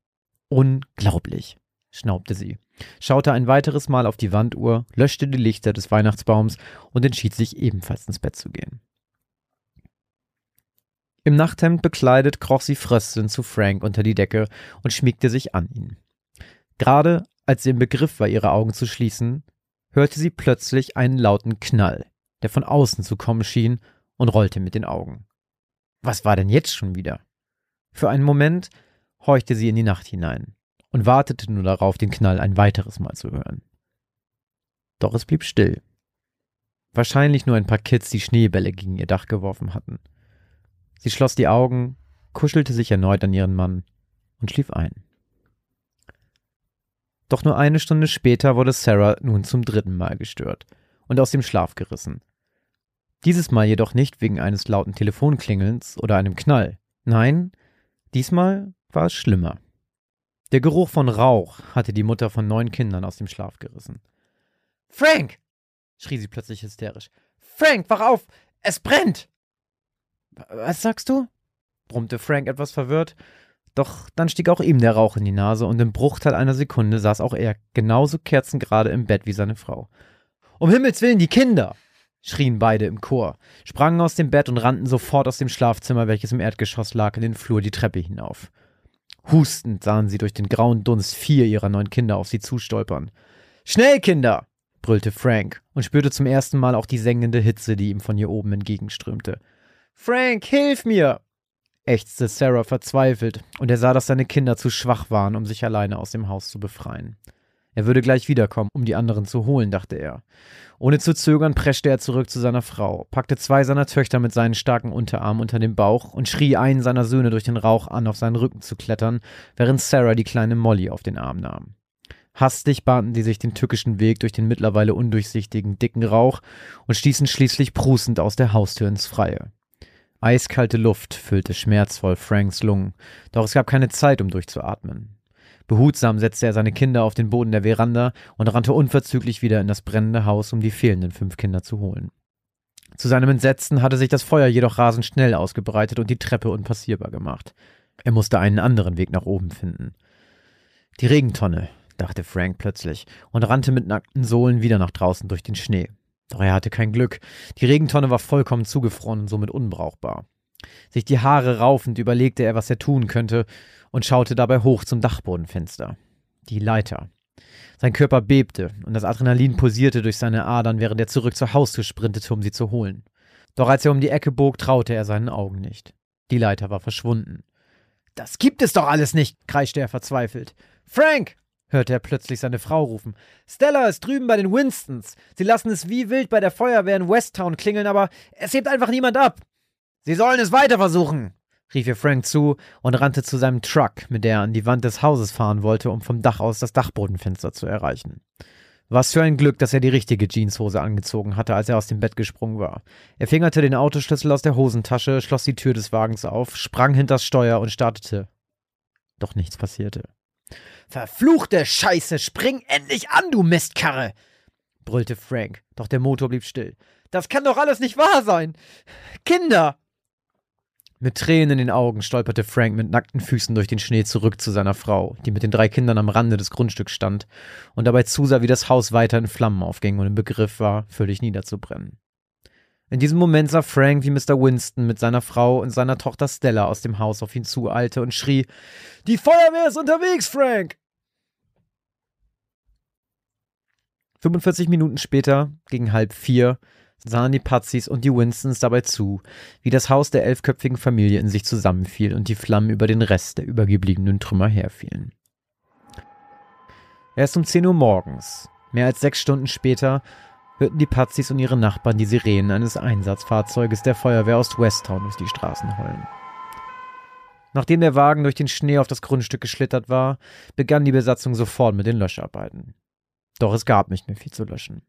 Unglaublich, schnaubte sie, schaute ein weiteres Mal auf die Wanduhr, löschte die Lichter des Weihnachtsbaums und entschied sich ebenfalls ins Bett zu gehen. Im Nachthemd bekleidet kroch sie fröstelnd zu Frank unter die Decke und schmiegte sich an ihn. Gerade als sie im Begriff war, ihre Augen zu schließen, hörte sie plötzlich einen lauten Knall, der von außen zu kommen schien, und rollte mit den Augen. Was war denn jetzt schon wieder? Für einen Moment horchte sie in die Nacht hinein und wartete nur darauf, den Knall ein weiteres Mal zu hören. Doch es blieb still. Wahrscheinlich nur ein paar Kids, die Schneebälle gegen ihr Dach geworfen hatten. Sie schloss die Augen, kuschelte sich erneut an ihren Mann und schlief ein. Doch nur eine Stunde später wurde Sarah nun zum dritten Mal gestört und aus dem Schlaf gerissen. Dieses Mal jedoch nicht wegen eines lauten Telefonklingelns oder einem Knall. Nein, diesmal war es schlimmer. Der Geruch von Rauch hatte die Mutter von neun Kindern aus dem Schlaf gerissen. Frank! schrie sie plötzlich hysterisch. Frank, wach auf! Es brennt! Was sagst du? brummte Frank etwas verwirrt. Doch dann stieg auch ihm der Rauch in die Nase und im Bruchteil einer Sekunde saß auch er genauso kerzengerade im Bett wie seine Frau. Um Himmels willen, die Kinder! schrien beide im Chor, sprangen aus dem Bett und rannten sofort aus dem Schlafzimmer, welches im Erdgeschoss lag, in den Flur die Treppe hinauf. Hustend sahen sie durch den grauen Dunst vier ihrer neun Kinder auf sie zustolpern. Schnell, Kinder! brüllte Frank und spürte zum ersten Mal auch die sengende Hitze, die ihm von hier oben entgegenströmte. Frank, hilf mir! ächzte Sarah verzweifelt, und er sah, dass seine Kinder zu schwach waren, um sich alleine aus dem Haus zu befreien. Er würde gleich wiederkommen, um die anderen zu holen, dachte er. Ohne zu zögern preschte er zurück zu seiner Frau, packte zwei seiner Töchter mit seinen starken Unterarmen unter den Bauch und schrie einen seiner Söhne durch den Rauch an, auf seinen Rücken zu klettern, während Sarah die kleine Molly auf den Arm nahm. Hastig bahnten sie sich den tückischen Weg durch den mittlerweile undurchsichtigen, dicken Rauch und stießen schließlich prustend aus der Haustür ins Freie. Eiskalte Luft füllte schmerzvoll Franks Lungen, doch es gab keine Zeit, um durchzuatmen. Behutsam setzte er seine Kinder auf den Boden der Veranda und rannte unverzüglich wieder in das brennende Haus, um die fehlenden fünf Kinder zu holen. Zu seinem Entsetzen hatte sich das Feuer jedoch rasend schnell ausgebreitet und die Treppe unpassierbar gemacht. Er musste einen anderen Weg nach oben finden. Die Regentonne, dachte Frank plötzlich und rannte mit nackten Sohlen wieder nach draußen durch den Schnee. Doch er hatte kein Glück. Die Regentonne war vollkommen zugefroren und somit unbrauchbar. Sich die Haare raufend überlegte er, was er tun könnte, und schaute dabei hoch zum Dachbodenfenster. Die Leiter. Sein Körper bebte und das Adrenalin pulsierte durch seine Adern, während er zurück zur Haustür sprintete, um sie zu holen. Doch als er um die Ecke bog, traute er seinen Augen nicht. Die Leiter war verschwunden. Das gibt es doch alles nicht, kreischte er verzweifelt. Frank! Hörte er plötzlich seine Frau rufen. Stella ist drüben bei den Winstons. Sie lassen es wie wild bei der Feuerwehr in Westtown klingeln, aber es hebt einfach niemand ab. Sie sollen es weiter versuchen, rief ihr Frank zu und rannte zu seinem Truck, mit der er an die Wand des Hauses fahren wollte, um vom Dach aus das Dachbodenfenster zu erreichen. Was für ein Glück, dass er die richtige Jeanshose angezogen hatte, als er aus dem Bett gesprungen war. Er fingerte den Autoschlüssel aus der Hosentasche, schloss die Tür des Wagens auf, sprang hinters Steuer und startete. Doch nichts passierte. Verfluchte Scheiße, spring endlich an, du Mistkarre! brüllte Frank, doch der Motor blieb still. Das kann doch alles nicht wahr sein! Kinder! Mit Tränen in den Augen stolperte Frank mit nackten Füßen durch den Schnee zurück zu seiner Frau, die mit den drei Kindern am Rande des Grundstücks stand und dabei zusah, wie das Haus weiter in Flammen aufging und im Begriff war, völlig niederzubrennen. In diesem Moment sah Frank, wie Mr. Winston mit seiner Frau und seiner Tochter Stella aus dem Haus auf ihn zueilte und schrie: Die Feuerwehr ist unterwegs, Frank! 45 Minuten später, gegen halb vier, sahen die Patzis und die Winstons dabei zu, wie das Haus der elfköpfigen Familie in sich zusammenfiel und die Flammen über den Rest der übergebliebenen Trümmer herfielen. Erst um 10 Uhr morgens, mehr als sechs Stunden später, hörten die Patzis und ihre Nachbarn die Sirenen eines Einsatzfahrzeuges der Feuerwehr aus Westtown durch die Straßen heulen. Nachdem der Wagen durch den Schnee auf das Grundstück geschlittert war, begann die Besatzung sofort mit den Löscharbeiten. Doch es gab nicht mehr viel zu löschen.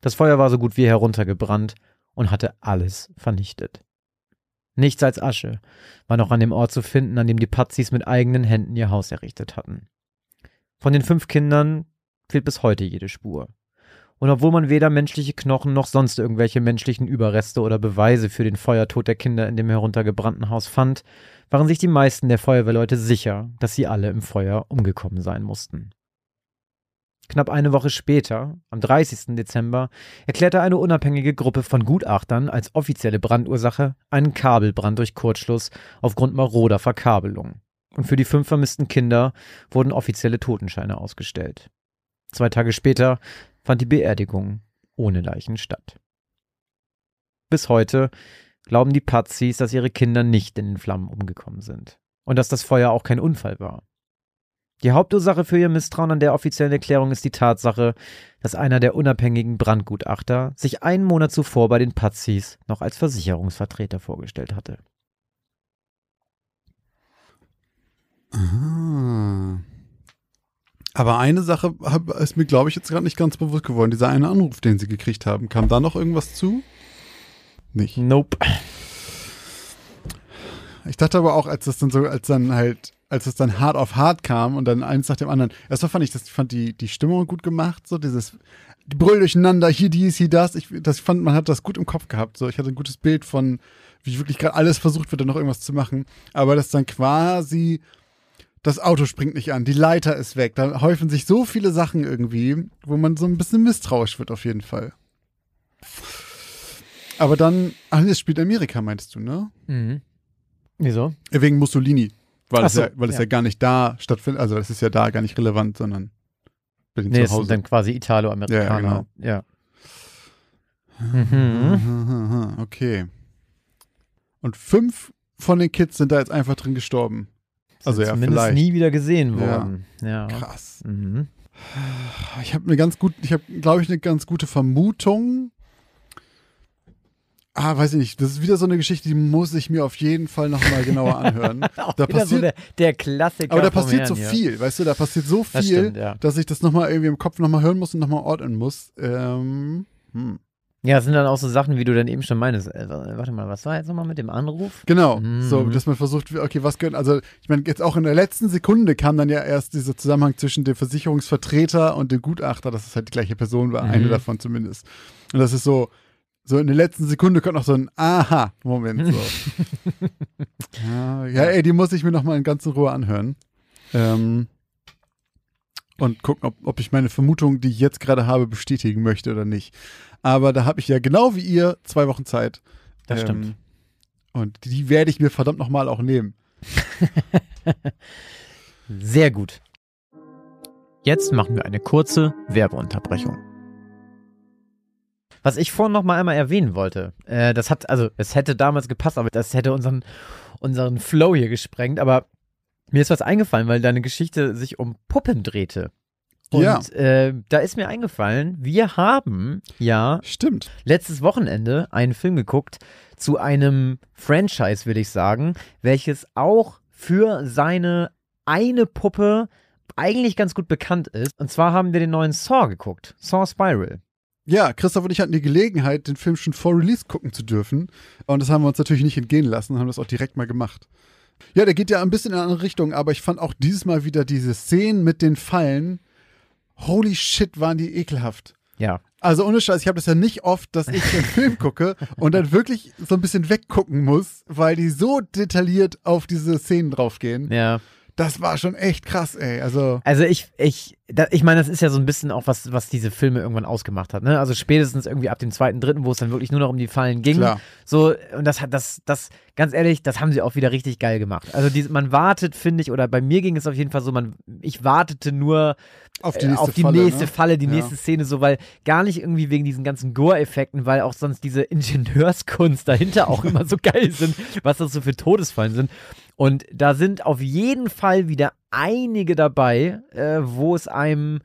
Das Feuer war so gut wie heruntergebrannt und hatte alles vernichtet. Nichts als Asche war noch an dem Ort zu finden, an dem die Patzis mit eigenen Händen ihr Haus errichtet hatten. Von den fünf Kindern fehlt bis heute jede Spur. Und obwohl man weder menschliche Knochen noch sonst irgendwelche menschlichen Überreste oder Beweise für den Feuertod der Kinder in dem heruntergebrannten Haus fand, waren sich die meisten der Feuerwehrleute sicher, dass sie alle im Feuer umgekommen sein mussten. Knapp eine Woche später, am 30. Dezember, erklärte eine unabhängige Gruppe von Gutachtern als offizielle Brandursache einen Kabelbrand durch Kurzschluss aufgrund maroder Verkabelung. Und für die fünf vermissten Kinder wurden offizielle Totenscheine ausgestellt. Zwei Tage später fand die Beerdigung ohne Leichen statt. Bis heute glauben die Patzis, dass ihre Kinder nicht in den Flammen umgekommen sind und dass das Feuer auch kein Unfall war. Die Hauptursache für ihr Misstrauen an der offiziellen Erklärung ist die Tatsache, dass einer der unabhängigen Brandgutachter sich einen Monat zuvor bei den Patzis noch als Versicherungsvertreter vorgestellt hatte. Ah. Aber eine Sache hab, ist mir, glaube ich, jetzt gerade nicht ganz bewusst geworden. Dieser eine Anruf, den sie gekriegt haben, kam da noch irgendwas zu? Nicht. Nope. Ich dachte aber auch, als das dann so, als dann halt als es dann hart auf hart kam und dann eins nach dem anderen. Erstmal fand ich, das fand die, die Stimmung gut gemacht, so dieses Brüll durcheinander, hier dies, hier das. Ich das fand, man hat das gut im Kopf gehabt. So, ich hatte ein gutes Bild von, wie wirklich gerade alles versucht wird, da noch irgendwas zu machen. Aber das dann quasi, das Auto springt nicht an, die Leiter ist weg. Da häufen sich so viele Sachen irgendwie, wo man so ein bisschen misstrauisch wird, auf jeden Fall. Aber dann, alles spielt Amerika, meinst du, ne? Mhm. Wieso? Wegen Mussolini. Weil, Ach es, so, ja, weil es ja. ja gar nicht da stattfindet, also es ist ja da gar nicht relevant, sondern bei den Nee, es zu sind Hause. dann quasi Italo-Amerikaner. Ja, Mhm. Okay. Und fünf von den Kids sind da jetzt einfach drin gestorben. Also ja, zumindest vielleicht. nie wieder gesehen Ja. worden. Ja. Krass. Mhm. Ich habe eine ganz gut, ich habe, glaube ich, eine ganz gute Vermutung. Ah, weiß ich nicht. Das ist wieder so eine Geschichte, die muss ich mir auf jeden Fall nochmal genauer anhören. Da wieder so passiert- der, der Klassiker. Aber da passiert Herrn so viel, weißt du, da passiert so viel, Das stimmt, ja. dass ich das nochmal irgendwie im Kopf nochmal hören muss und nochmal ordnen muss. Ähm, hm. Ja, es sind dann auch so Sachen, wie du dann eben schon meinst. Äh, warte mal, was war jetzt nochmal mit dem Anruf? Genau, Mhm. so, dass man versucht, okay, was können, also ich meine, jetzt auch in der letzten Sekunde kam dann ja erst dieser Zusammenhang zwischen dem Versicherungsvertreter und dem Gutachter, dass es halt die gleiche Person war, Mhm. eine davon zumindest. Und das ist so, so in der letzten Sekunde kommt noch so ein Aha-Moment. So. ja, ja, ey, die muss ich mir nochmal in ganzer Ruhe anhören. Ähm, und gucken, ob, ob ich meine Vermutung, die ich jetzt gerade habe, bestätigen möchte oder nicht. Aber da habe ich ja genau wie ihr zwei Wochen Zeit. Das Ähm, stimmt. Und die werde ich mir verdammt nochmal auch nehmen. Sehr gut. Jetzt machen wir eine kurze Werbeunterbrechung. Was ich vorhin noch mal einmal erwähnen wollte, äh, das hat, also es hätte damals gepasst, aber das hätte unseren, unseren Flow hier gesprengt, aber mir ist was eingefallen, weil deine Geschichte sich um Puppen drehte. Und Ja. äh, da ist mir eingefallen, wir haben ja Stimmt. letztes Wochenende einen Film geguckt zu einem Franchise, will ich sagen, welches auch für seine eine Puppe eigentlich ganz gut bekannt ist. Und zwar haben wir den neuen Saw geguckt. Saw Spiral. Ja, Christoph und ich hatten die Gelegenheit, den Film schon vor Release gucken zu dürfen. Und das haben wir uns natürlich nicht entgehen lassen und haben das auch direkt mal gemacht. Ja, der geht ja ein bisschen in eine andere Richtung, aber ich fand auch dieses Mal wieder diese Szenen mit den Fallen. Holy shit, waren die ekelhaft. Ja. Also ohne Scheiß, ich habe das ja nicht oft, dass ich einen Film gucke und dann wirklich so ein bisschen weggucken muss, weil die so detailliert auf diese Szenen draufgehen. Ja. Das war schon echt krass, ey. Also Also ich, ich, da, ich meine, das ist ja so ein bisschen auch was, was diese Filme irgendwann ausgemacht hat, ne? Also spätestens irgendwie ab dem zweiten, dritten, wo es dann wirklich nur noch um die Fallen ging. Klar. So, und das hat, das, das, ganz ehrlich, das haben sie auch wieder richtig geil gemacht. Also die, man wartet, finde ich, oder bei mir ging es auf jeden Fall so, man, ich wartete nur auf die äh, nächste auf die Falle. nächste ne? Falle, die Ja. nächste Szene, so, weil gar nicht irgendwie wegen diesen ganzen Gore-Effekten, weil auch sonst diese Ingenieurskunst dahinter auch immer so geil sind, was das so für Todesfallen sind. Und da sind auf jeden Fall wieder einige dabei, äh, wo es einem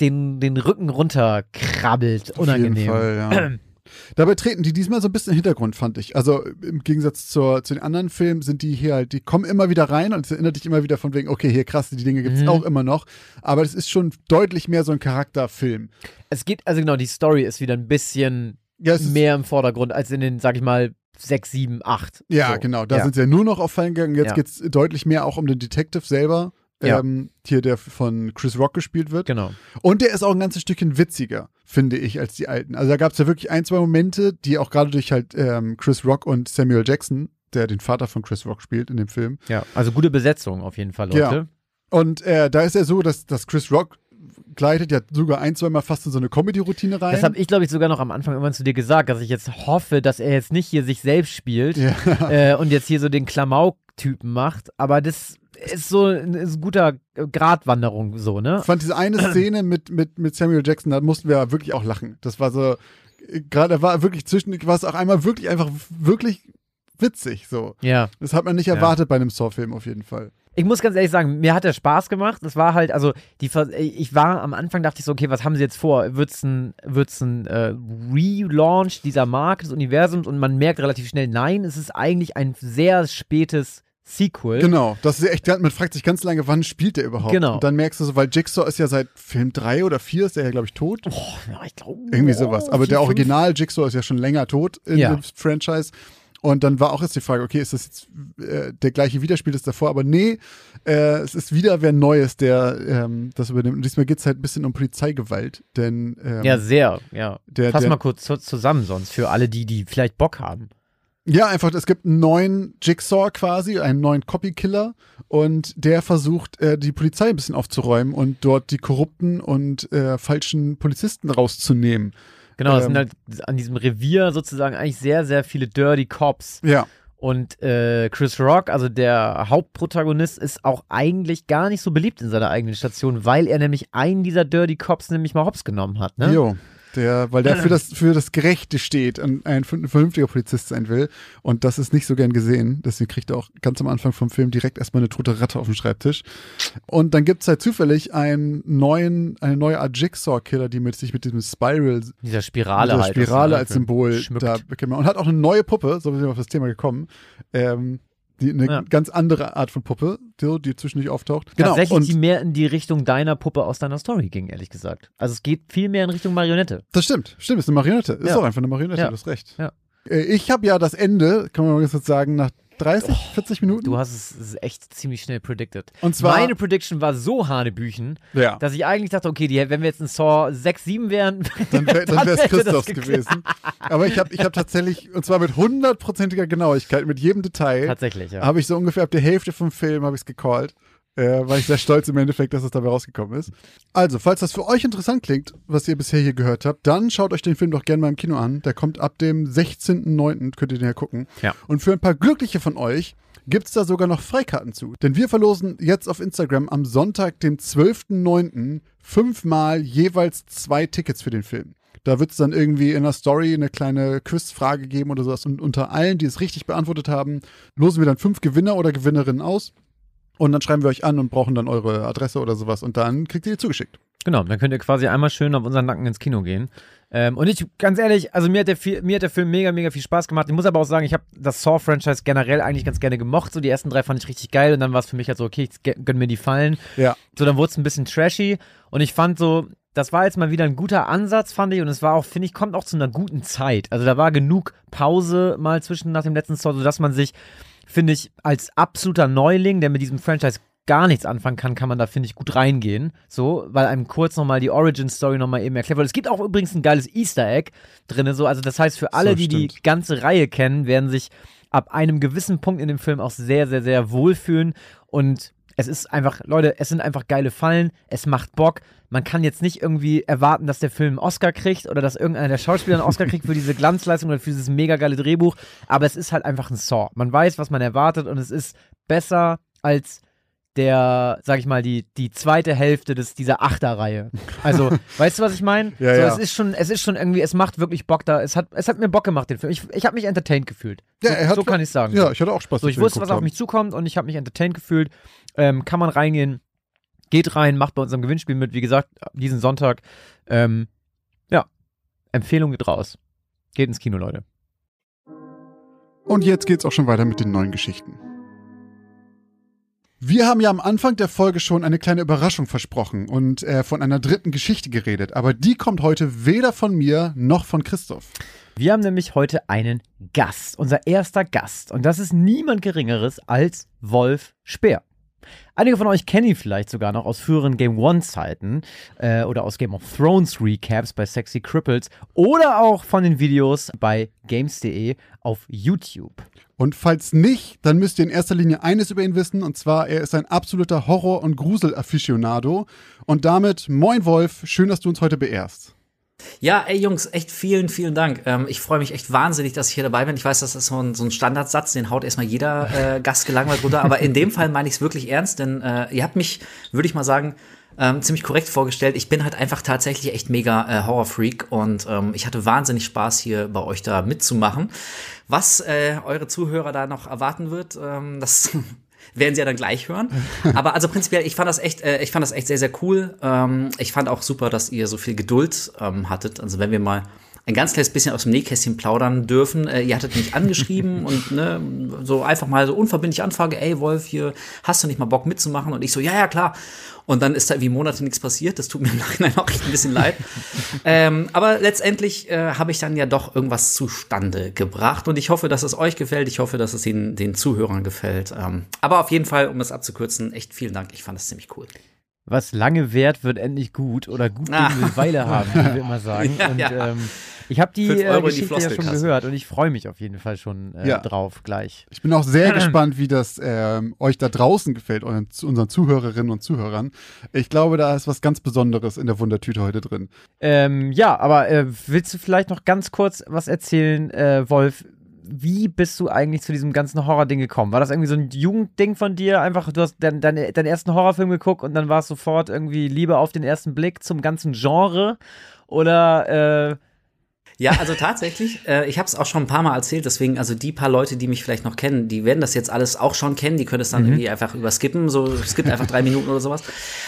den, den Rücken runterkrabbelt. Unangenehm. Auf jeden Fall, ja. Dabei treten die diesmal so ein bisschen in den Hintergrund, fand ich. Also im Gegensatz zur, zu den anderen Filmen sind die hier halt, die kommen immer wieder rein und es erinnert dich immer wieder von wegen, okay, hier krass, die Dinge gibt es Mhm. auch immer noch. Aber es ist schon deutlich mehr so ein Charakterfilm. Es geht, also genau, die Story ist wieder ein bisschen Ja, mehr im Vordergrund als in den, sag ich mal, sechs, sieben, acht. ja so. genau. Da ja. sind sie ja nur noch auf Fallen gegangen. Jetzt Ja. geht es deutlich mehr auch um den Detective selber. Ja. Ähm, hier, der von Chris Rock gespielt wird. Genau. Und der ist auch ein ganzes Stückchen witziger, finde ich, als die alten. Also da gab es ja wirklich ein, zwei Momente, die auch gerade durch halt ähm, Chris Rock und Samuel Jackson, der den Vater von Chris Rock spielt in dem Film. Ja, also gute Besetzung auf jeden Fall, Leute. Ja. Und äh, da ist ja so, dass, dass Chris Rock gleitet ja sogar ein, zweimal fast in so eine Comedy-Routine rein. Das habe ich, glaube ich, sogar noch am Anfang irgendwann zu dir gesagt, dass ich jetzt hoffe, dass er jetzt nicht hier sich selbst spielt ja. äh, und jetzt hier so den Klamauk-Typen macht. Aber das ist so ein, ist ein guter Gratwanderung, so, ne? Ich fand diese eine Szene mit, mit, mit Samuel Jackson, da mussten wir wirklich auch lachen. Das war so, gerade, da war wirklich zwischen, war es auch einmal wirklich einfach wirklich witzig, so. Ja. Das hat man nicht Ja. erwartet bei einem Saw-Film auf jeden Fall. Ich muss ganz ehrlich sagen, mir hat der Spaß gemacht. Das war halt, also, die, ich war am Anfang, dachte ich so, okay, was haben sie jetzt vor? Wird's ein, wird's ein äh, Relaunch dieser Marke, des Universums? Und man merkt relativ schnell, nein, es ist eigentlich ein sehr spätes Sequel. Genau, das ist echt, man fragt sich ganz lange, wann spielt der überhaupt? Genau. Und dann merkst du so, weil Jigsaw ist ja seit Film 3 oder 4 ist der ja, glaube ich, tot. Oh, ja, ich glaube. Irgendwie sowas. Aber der Original Jigsaw ist ja schon länger tot in Ja. dem Franchise. Und dann war auch jetzt die Frage, okay, ist das jetzt äh, der gleiche Widerspiel das davor? Aber nee, äh, es ist wieder wer Neues, der ähm, das übernimmt. Und diesmal geht es halt ein bisschen um Polizeigewalt. Denn ähm, Ja, sehr, ja. der, Fass der, mal kurz zu, zusammen sonst für alle, die, die vielleicht Bock haben. Ja, einfach, es gibt einen neuen Jigsaw quasi, einen neuen Copy-Killer und der versucht, äh, die Polizei ein bisschen aufzuräumen und dort die korrupten und äh, falschen Polizisten rauszunehmen. Genau, es Ähm. sind halt an diesem Revier sozusagen eigentlich sehr, sehr viele Dirty Cops. Ja, Und äh, Chris Rock, also der Hauptprotagonist, ist auch eigentlich gar nicht so beliebt in seiner eigenen Station, weil er nämlich einen dieser Dirty Cops nämlich mal hops genommen hat. Ne? jo. Der, weil der für das, für das Gerechte steht und ein vern- vernünftiger Polizist sein will. Und das ist nicht so gern gesehen. Deswegen kriegt er auch ganz am Anfang vom Film direkt erstmal eine tote Ratte auf dem Schreibtisch. Und dann gibt es halt zufällig einen neuen, eine neue Art Jigsaw-Killer, die mit sich mit diesem Spiral Dieser Spirale Diese halt. Spirale das als Symbol schmückt. da kennt man. Und hat auch eine neue Puppe, so sind wir auf das Thema gekommen. Ähm, die, eine Ja. ganz andere Art von Puppe, die, die zwischendurch auftaucht. Genau. Tatsächlich, Und die mehr in die Richtung deiner Puppe aus deiner Story ging, ehrlich gesagt. Also es geht viel mehr in Richtung Marionette. das stimmt, stimmt, ist eine Marionette. Ist Ja. auch einfach eine Marionette, Ja. du hast recht. Ja. Äh, Ich habe ja das Ende, kann man mal ganz kurz sagen, nach 30, 40 Minuten. Du hast es, echt ziemlich schnell predicted. Und zwar- Meine Prediction war so hanebüchen, ja. dass ich eigentlich dachte, okay, die, wenn wir jetzt in Saw 6, 7 wären, Dann, wär, dann wäre es Christophs gewesen. Aber ich habe ich hab tatsächlich, und zwar mit hundertprozentiger Genauigkeit, mit jedem Detail, Tatsächlich, ja. habe ich so ungefähr ab der Hälfte vom Film habe ich es gecallt. Äh, war ich sehr stolz im Endeffekt, dass es dabei rausgekommen ist. Also, falls das für euch interessant klingt, was ihr bisher hier gehört habt, dann schaut euch den Film doch gerne mal im Kino an. Der kommt ab dem 16.09., könnt ihr den ja gucken. Ja. Und für ein paar Glückliche von euch gibt es da sogar noch Freikarten zu. Denn wir verlosen jetzt auf Instagram am Sonntag, dem 12.09., fünfmal jeweils zwei Tickets für den Film. Da wird es dann irgendwie in der Story eine kleine Quizfrage geben oder sowas. Und unter allen, die es richtig beantwortet haben, losen wir dann fünf Gewinner oder Gewinnerinnen aus. Und dann schreiben wir euch an und brauchen dann eure Adresse oder sowas. Und dann kriegt ihr die zugeschickt. Genau, dann könnt ihr quasi einmal schön auf unseren Nacken ins Kino gehen. Ähm, und ich, ganz ehrlich, also mir hat, der, viel- mir hat der Film mega, mega viel Spaß gemacht. Ich muss aber auch sagen, ich habe das Saw-Franchise generell eigentlich ganz gerne gemocht. So die ersten drei fand ich richtig geil und dann war es für mich halt so, okay, ich ge- gönn mir die Fallen. Ja. So, dann wurde es ein bisschen trashy und ich fand so, das war jetzt mal wieder ein guter Ansatz, fand ich. Und es war auch, finde ich, kommt auch zu einer guten Zeit. Also da war genug Pause mal zwischen nach dem letzten Saw, sodass man sich, finde ich, als absoluter Neuling, der mit diesem Franchise gar nichts anfangen kann, kann man da, finde ich, gut reingehen. So, weil einem kurz nochmal die Origin-Story nochmal eben erklärt wird. Es gibt auch übrigens ein geiles Easter Egg drin. So. Also, das heißt, für alle, so, die die ganze Reihe kennen, werden sich ab einem gewissen Punkt in dem Film auch sehr, sehr, sehr wohlfühlen. Und es ist einfach, Leute, es sind einfach geile Fallen. Es macht Bock. Man kann jetzt nicht irgendwie erwarten, dass der Film einen Oscar kriegt oder dass irgendeiner der Schauspieler einen Oscar kriegt für diese Glanzleistung oder für dieses mega geile Drehbuch. Aber es ist halt einfach ein Saw. Man weiß, was man erwartet und es ist besser als der, sag ich mal, die, die zweite Hälfte des, dieser Achterreihe. Also, weißt du, was ich meine? Ja, so, ja. Es ist schon, es ist schon irgendwie, es macht wirklich Bock da. Es hat, es hat mir Bock gemacht, den Film. Ich, ich habe mich entertained gefühlt. So, ja, er hat, so kann ich sagen. Ja, ich hatte auch Spaß. So, ich wusste, was auf mich zukommt und ich habe mich entertained gefühlt. Ähm, kann man reingehen. Geht rein, macht bei unserem Gewinnspiel mit. Wie gesagt, diesen Sonntag. Ähm, ja, Empfehlung geht raus. Geht ins Kino, Leute. Und jetzt geht's auch schon weiter mit den neuen Geschichten. Wir haben ja am Anfang der Folge schon eine kleine Überraschung versprochen und äh, von einer dritten Geschichte geredet, aber die kommt heute weder von mir noch von Christoph. Wir haben nämlich heute einen Gast, unser erster Gast. Und das ist niemand Geringeres als Wolf Speer. Einige von euch kennen ihn vielleicht sogar noch aus früheren Game One-Zeiten äh, oder aus Game of Thrones Recaps bei Sexy Cripples oder auch von den Videos bei Games.de auf YouTube. Und falls nicht, dann müsst ihr in erster Linie eines über ihn wissen, und zwar, er ist ein absoluter Horror- und Grusel-Afficionado. Und damit, moin Wolf, schön, dass du uns heute beehrst. Ja, ey Jungs, echt vielen, vielen Dank. Ähm, ich freue mich echt wahnsinnig, dass ich hier dabei bin. Ich weiß, das ist so ein, so ein Standardsatz, den haut erstmal jeder äh, Gast gelangweilt runter. Aber in dem Fall meine ich es wirklich ernst, denn äh, ihr habt mich, würde ich mal sagen, ähm, ziemlich korrekt vorgestellt. Ich bin halt einfach tatsächlich echt mega äh, Horrorfreak und ähm, ich hatte wahnsinnig Spaß, hier bei euch da mitzumachen. Was äh, eure Zuhörer da noch erwarten wird, ähm, das werden sie ja dann gleich hören. Aber also prinzipiell, ich fand das echt, äh, ich fand das echt sehr, sehr cool. Ähm, ich fand auch super, dass ihr so viel Geduld ähm, hattet. Also wenn wir mal ein ganz kleines bisschen aus dem Nähkästchen plaudern dürfen. Äh, ihr hattet mich angeschrieben und ne, so einfach mal so unverbindlich anfrage, ey Wolf, hier hast du nicht mal Bock mitzumachen? Und ich so, ja, ja, klar. Und dann ist da wie Monate nichts passiert. Das tut mir im Nachhinein auch echt ein bisschen leid. ähm, aber letztendlich äh, habe ich dann ja doch irgendwas zustande gebracht. Und ich hoffe, dass es euch gefällt. Ich hoffe, dass es den, den Zuhörern gefällt. Ähm, aber auf jeden Fall, um es abzukürzen, echt vielen Dank. Ich fand es ziemlich cool was lange währt, wird endlich gut oder gut ah. will Weile haben, wie wir immer sagen. ja, und ja. Ähm, ich habe die äh, Geschichte die ja schon gehört und ich freue mich auf jeden Fall schon äh, ja. drauf gleich. Ich bin auch sehr gespannt, wie das äh, euch da draußen gefällt, euren, unseren Zuhörerinnen und Zuhörern. Ich glaube, da ist was ganz Besonderes in der Wundertüte heute drin. Ähm, ja, aber äh, willst du vielleicht noch ganz kurz was erzählen, äh, Wolf? wie bist du eigentlich zu diesem ganzen Horror-Ding gekommen? War das irgendwie so ein Jugendding von dir? Einfach, du hast deinen dein, dein ersten Horrorfilm geguckt und dann war es sofort irgendwie Liebe auf den ersten Blick zum ganzen Genre? Oder äh, ja, also tatsächlich, äh, ich habe es auch schon ein paar Mal erzählt, deswegen, also die paar Leute, die mich vielleicht noch kennen, die werden das jetzt alles auch schon kennen, die können es dann mhm. irgendwie einfach überskippen, so es gibt einfach drei Minuten oder sowas.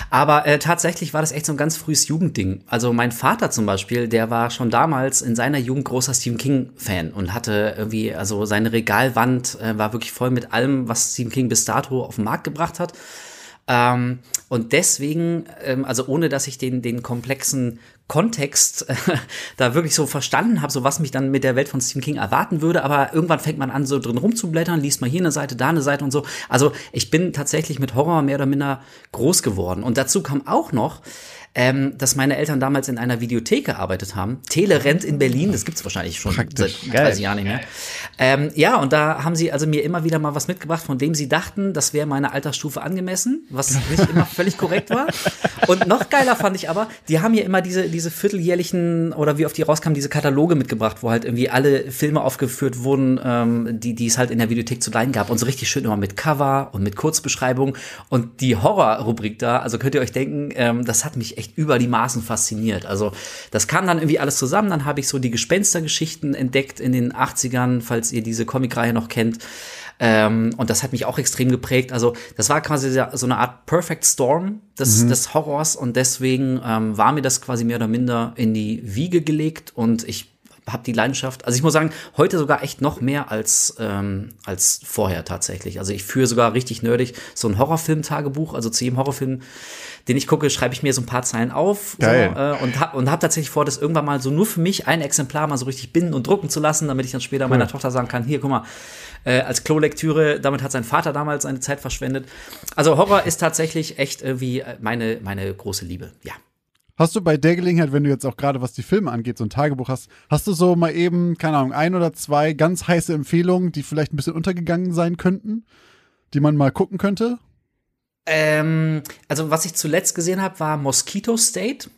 Aber äh, tatsächlich war das echt so ein ganz frühes Jugendding. Also mein Vater zum Beispiel, der war schon damals in seiner Jugend großer Stephen King-Fan und hatte irgendwie, also seine Regalwand äh, war wirklich voll mit allem, was Stephen King bis dato auf den Markt gebracht hat. Ähm, und deswegen, ähm, also ohne dass ich den, den komplexen Kontext äh, da wirklich so verstanden habe, so was mich dann mit der Welt von Stephen King erwarten würde, aber irgendwann fängt man an, so drin rumzublättern, liest mal hier eine Seite, da eine Seite und so. Also ich bin tatsächlich mit Horror mehr oder minder groß geworden. Und dazu kam auch noch, ähm, dass meine Eltern damals in einer Videothek gearbeitet haben. Telerent in Berlin, das gibt's wahrscheinlich schon Praktisch. seit 30 Jahren nicht mehr. Ähm, ja, und da haben sie also mir immer wieder mal was mitgebracht, von dem sie dachten, das wäre meine Altersstufe angemessen, was nicht immer völlig korrekt war. Und noch geiler fand ich aber, die haben mir immer diese, diese vierteljährlichen oder wie oft die rauskamen, diese Kataloge mitgebracht, wo halt irgendwie alle Filme aufgeführt wurden, ähm, die, die es halt in der Videothek zu leihen gab. Und so richtig schön immer mit Cover und mit Kurzbeschreibung. Und die Horror-Rubrik da, also könnt ihr euch denken, ähm, das hat mich echt echt über die Maßen fasziniert. Also das kam dann irgendwie alles zusammen. Dann habe ich so die Gespenstergeschichten entdeckt in den 80ern, falls ihr diese Comicreihe noch kennt. Ähm, und das hat mich auch extrem geprägt. Also das war quasi so eine Art Perfect Storm des, mhm. des Horrors und deswegen ähm, war mir das quasi mehr oder minder in die Wiege gelegt und ich habe die Leidenschaft. Also ich muss sagen, heute sogar echt noch mehr als, ähm, als vorher tatsächlich. Also ich führe sogar richtig nerdig so ein Horrorfilm-Tagebuch. Also zu jedem Horrorfilm, den ich gucke, schreibe ich mir so ein paar Zeilen auf. So, äh, und habe und hab tatsächlich vor, das irgendwann mal so nur für mich ein Exemplar mal so richtig binden und drucken zu lassen, damit ich dann später meiner Tochter sagen kann, hier, guck mal, äh, als Klolektüre, damit hat sein Vater damals seine Zeit verschwendet. Also Horror ist tatsächlich echt irgendwie meine, meine große Liebe, ja. Hast du bei der Gelegenheit, wenn du jetzt auch gerade was die Filme angeht, so ein Tagebuch hast, hast du so mal eben, keine Ahnung, ein oder zwei ganz heiße Empfehlungen, die vielleicht ein bisschen untergegangen sein könnten, die man mal gucken könnte? Ähm, also was ich zuletzt gesehen habe, war Mosquito State.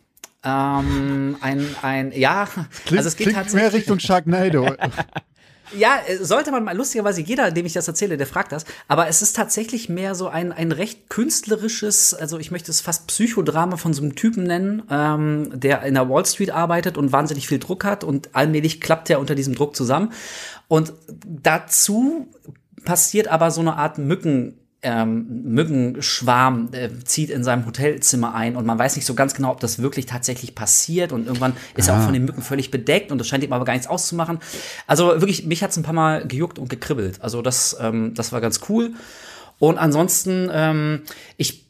Ähm, ein, ein, ja, Klingt, also es geht klingt tatsächlich. mehr Richtung Sharknado. Ja, äh, sollte man mal, lustigerweise jeder, dem ich das erzähle, der fragt das. Aber es ist tatsächlich mehr so ein, ein recht künstlerisches, also ich möchte es fast Psychodrama von so einem Typen nennen, ähm, der in der Wall Street arbeitet und wahnsinnig viel Druck hat und allmählich klappt er unter diesem Druck zusammen. Und dazu passiert aber so eine Art Mücken, ähm, Mückenschwarm äh, zieht in seinem Hotelzimmer ein und man weiß nicht so ganz genau, ob das wirklich tatsächlich passiert und irgendwann ist er auch von den Mücken völlig bedeckt und das scheint ihm aber gar nichts auszumachen. Also wirklich, mich hat's ein paar Mal gejuckt und gekribbelt. Also das, ähm, das war ganz cool. Und ansonsten, ähm, ich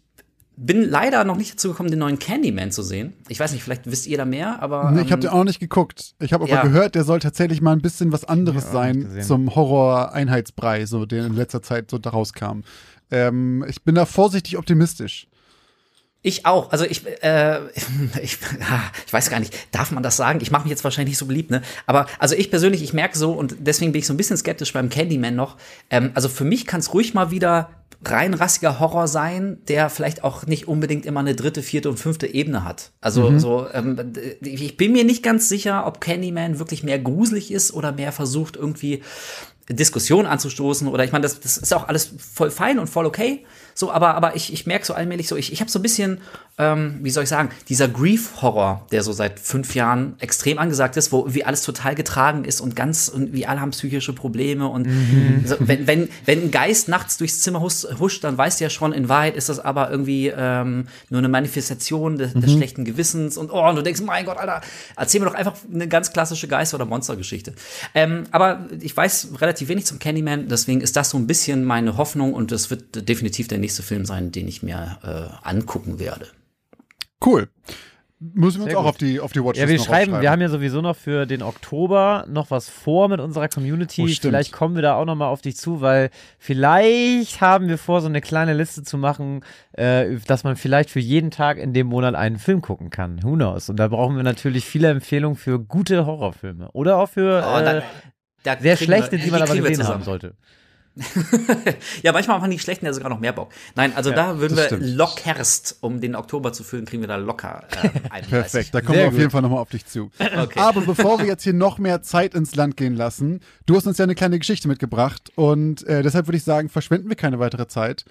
bin leider noch nicht dazu gekommen, den neuen Candyman zu sehen. Ich weiß nicht, vielleicht wisst ihr da mehr, aber. Nee, ich habe ähm, den auch noch nicht geguckt. Ich habe aber ja. gehört, der soll tatsächlich mal ein bisschen was anderes sein zum Horror-Einheitsbrei, so der in letzter Zeit so daraus kam. Ähm, ich bin da vorsichtig optimistisch. Ich auch. Also ich, äh, ich, ah, ich weiß gar nicht, darf man das sagen? Ich mache mich jetzt wahrscheinlich nicht so beliebt, ne? Aber also ich persönlich, ich merke so und deswegen bin ich so ein bisschen skeptisch beim Candyman noch. Ähm, also für mich kann es ruhig mal wieder rein rassiger Horror sein, der vielleicht auch nicht unbedingt immer eine dritte, vierte und fünfte Ebene hat. Also so, ähm, ich bin mir nicht ganz sicher, ob Candyman wirklich mehr gruselig ist oder mehr versucht irgendwie Diskussion anzustoßen oder ich meine, das, das ist auch alles voll fein und voll okay. So, aber, aber ich, ich merke so allmählich so, ich, ich habe so ein bisschen, ähm, wie soll ich sagen, dieser Grief-Horror, der so seit fünf Jahren extrem angesagt ist, wo wie alles total getragen ist und ganz, und wie alle haben psychische Probleme und so, wenn, wenn, wenn ein Geist nachts durchs Zimmer hus- huscht, dann weißt du ja schon, in Wahrheit ist das aber irgendwie ähm, nur eine Manifestation des, des schlechten Gewissens und oh, und du denkst, mein Gott, Alter, erzähl mir doch einfach eine ganz klassische Geister- oder Monstergeschichte. Ähm, aber ich weiß relativ wenig zum Candyman, deswegen ist das so ein bisschen meine Hoffnung und das wird definitiv der nächste Film sein, den ich mir äh, angucken werde. Cool. Müssen wir uns Sehr auch gut. auf die, auf die Watchlist Ja, wir noch schreiben, wir haben ja sowieso noch für den Oktober noch was vor mit unserer Community. Oh, vielleicht kommen wir da auch noch mal auf dich zu, weil vielleicht haben wir vor, so eine kleine Liste zu machen, äh, dass man vielleicht für jeden Tag in dem Monat einen Film gucken kann. Who knows? Und da brauchen wir natürlich viele Empfehlungen für gute Horrorfilme oder auch für Oh, äh, da- Da sehr schlechte, wir- die man aber gesehen haben sollte. Ja, manchmal machen die schlechten ja sogar noch mehr Bock. Nein, also da würden wir stimmt. lockerst, um den Oktober zu füllen, kriegen wir da locker äh, 31. Perfekt, da kommen Sehr wir auf gut. jeden Fall nochmal auf dich zu. Okay. Aber bevor wir jetzt hier noch mehr Zeit ins Land gehen lassen, du hast uns ja eine kleine Geschichte mitgebracht und äh, deshalb würde ich sagen, verschwenden wir keine weitere Zeit.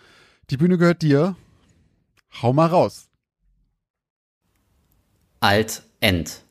Die Bühne gehört dir. Hau mal raus. Alt End.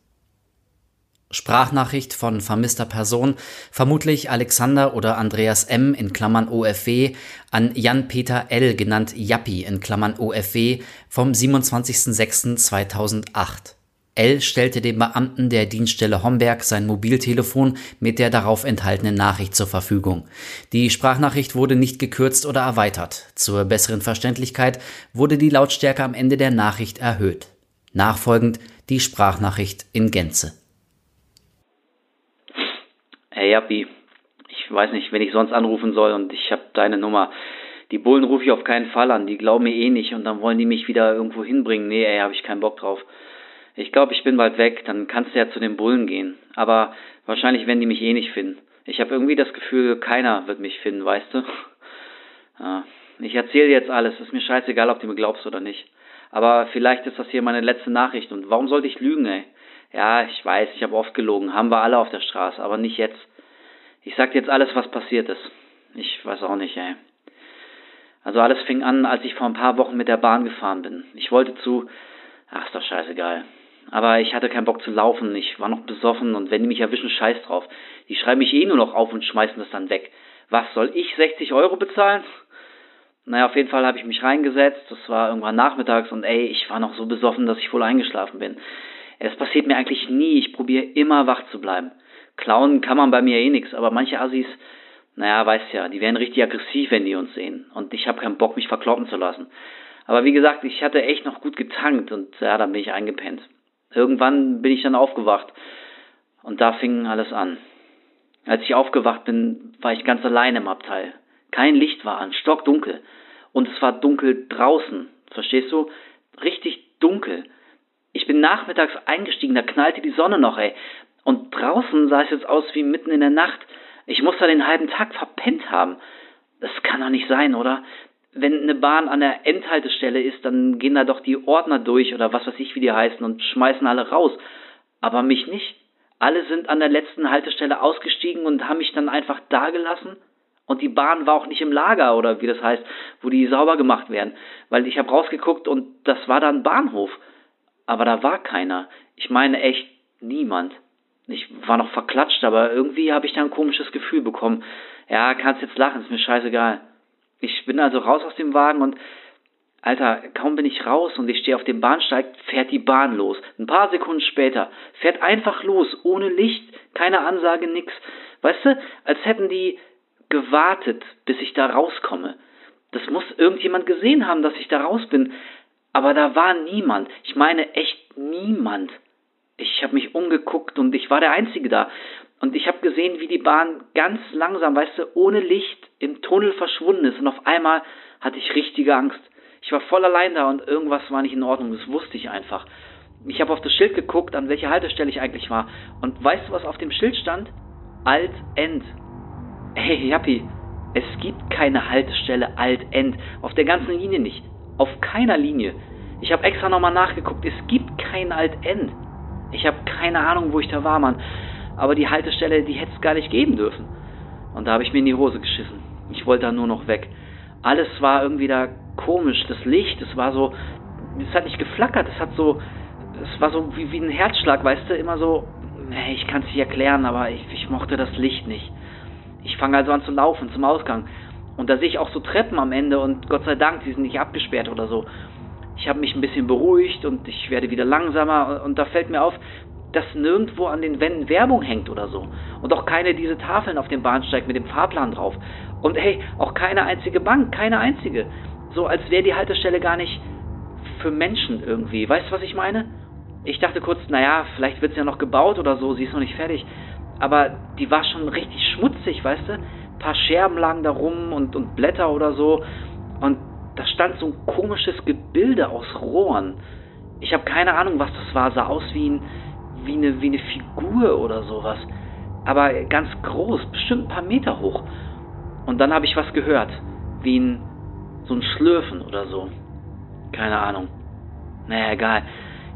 Sprachnachricht von vermisster Person, vermutlich Alexander oder Andreas M. in Klammern OFW an Jan-Peter L. genannt Jappi in Klammern OFW vom 27.06.2008. L. stellte dem Beamten der Dienststelle Homberg sein Mobiltelefon mit der darauf enthaltenen Nachricht zur Verfügung. Die Sprachnachricht wurde nicht gekürzt oder erweitert. Zur besseren Verständlichkeit wurde die Lautstärke am Ende der Nachricht erhöht. Nachfolgend die Sprachnachricht in Gänze. Hey Jappi, ich weiß nicht, wenn ich sonst anrufen soll und ich habe deine Nummer. Die Bullen rufe ich auf keinen Fall an, die glauben mir eh nicht und dann wollen die mich wieder irgendwo hinbringen. Nee, ey, habe ich keinen Bock drauf. Ich glaube, ich bin bald weg, dann kannst du ja zu den Bullen gehen. Aber wahrscheinlich werden die mich eh nicht finden. Ich habe irgendwie das Gefühl, keiner wird mich finden, weißt du? Ja, ich erzähle jetzt alles, ist mir scheißegal, ob du mir glaubst oder nicht. Aber vielleicht ist das hier meine letzte Nachricht und warum sollte ich lügen, ey? Ja, ich weiß, ich habe oft gelogen, haben wir alle auf der Straße, aber nicht jetzt. Ich sag jetzt alles, was passiert ist. Ich weiß auch nicht, ey. Also alles fing an, als ich vor ein paar Wochen mit der Bahn gefahren bin. Ich wollte zu, ach, ist doch scheißegal. Aber ich hatte keinen Bock zu laufen, ich war noch besoffen und wenn die mich erwischen, scheiß drauf. Die schreiben mich eh nur noch auf und schmeißen das dann weg. Was, soll ich 60 Euro bezahlen? Naja, auf jeden Fall habe ich mich reingesetzt, das war irgendwann nachmittags und ey, ich war noch so besoffen, dass ich voll eingeschlafen bin. Es passiert mir eigentlich nie, ich probiere immer wach zu bleiben. Klauen kann man bei mir eh nix, aber manche Assis, naja, weißt ja, die werden richtig aggressiv, wenn die uns sehen. Und ich habe keinen Bock, mich verkloppen zu lassen. Aber wie gesagt, ich hatte echt noch gut getankt und ja, dann bin ich eingepennt. Irgendwann bin ich dann aufgewacht und da fing alles an. Als ich aufgewacht bin, war ich ganz allein im Abteil. Kein Licht war an, stockdunkel. Und es war dunkel draußen. Verstehst du? Richtig dunkel. Ich bin nachmittags eingestiegen, da knallte die Sonne noch, ey. Und draußen sah es jetzt aus wie mitten in der Nacht. Ich muss da den halben Tag verpennt haben. Das kann doch nicht sein, oder? Wenn eine Bahn an der Endhaltestelle ist, dann gehen da doch die Ordner durch oder was weiß ich, wie die heißen und schmeißen alle raus. Aber mich nicht. Alle sind an der letzten Haltestelle ausgestiegen und haben mich dann einfach da gelassen. Und die Bahn war auch nicht im Lager oder wie das heißt, wo die sauber gemacht werden. Weil ich habe rausgeguckt und das war dann Bahnhof. Aber da war keiner. Ich meine echt niemand. Ich war noch verklatscht, aber irgendwie habe ich da ein komisches Gefühl bekommen. Ja, kannst jetzt lachen, ist mir scheißegal. Ich bin also raus aus dem Wagen und Alter, kaum bin ich raus und ich stehe auf dem Bahnsteig, fährt die Bahn los. Ein paar Sekunden später fährt einfach los, ohne Licht, keine Ansage, nix. Weißt du, als hätten die gewartet, bis ich da rauskomme. Das muss irgendjemand gesehen haben, dass ich da raus bin. Aber da war niemand. Ich meine echt niemand. Ich habe mich umgeguckt und ich war der Einzige da. Und ich habe gesehen, wie die Bahn ganz langsam, weißt du, ohne Licht im Tunnel verschwunden ist. Und auf einmal hatte ich richtige Angst. Ich war voll allein da und irgendwas war nicht in Ordnung. Das wusste ich einfach. Ich habe auf das Schild geguckt, an welcher Haltestelle ich eigentlich war. Und weißt du, was auf dem Schild stand? Alt-End. Hey, Jappi, es gibt keine Haltestelle Alt-End. Auf der ganzen Linie nicht. Auf keiner Linie. Ich habe extra nochmal nachgeguckt. Es gibt kein Alt-End. Ich habe keine Ahnung, wo ich da war, Mann. Aber die Haltestelle, die hätte es gar nicht geben dürfen. Und da habe ich mir in die Hose geschissen. Ich wollte da nur noch weg. Alles war irgendwie da komisch. Das Licht, es war so, es hat nicht geflackert, es hat so, es war so wie, wie ein Herzschlag, weißt du, immer so, nee, ich kann es nicht erklären, aber ich, ich mochte das Licht nicht. Ich fange also an zu laufen zum Ausgang. Und da sehe ich auch so Treppen am Ende und Gott sei Dank, die sind nicht abgesperrt oder so. Ich habe mich ein bisschen beruhigt und ich werde wieder langsamer und da fällt mir auf, dass nirgendwo an den Wänden Werbung hängt oder so. Und auch keine diese Tafeln auf dem Bahnsteig mit dem Fahrplan drauf. Und hey, auch keine einzige Bank, keine einzige. So als wäre die Haltestelle gar nicht für Menschen irgendwie. Weißt du, was ich meine? Ich dachte kurz, naja, vielleicht wird sie ja noch gebaut oder so, sie ist noch nicht fertig. Aber die war schon richtig schmutzig, weißt du? Paar Scherben lagen da rum und, und Blätter oder so. Und da stand so ein komisches Gebilde aus Rohren. Ich habe keine Ahnung, was das war. Sah aus wie, ein, wie, eine, wie eine Figur oder sowas. Aber ganz groß, bestimmt ein paar Meter hoch. Und dann habe ich was gehört. Wie ein, so ein Schlürfen oder so. Keine Ahnung. Naja, egal.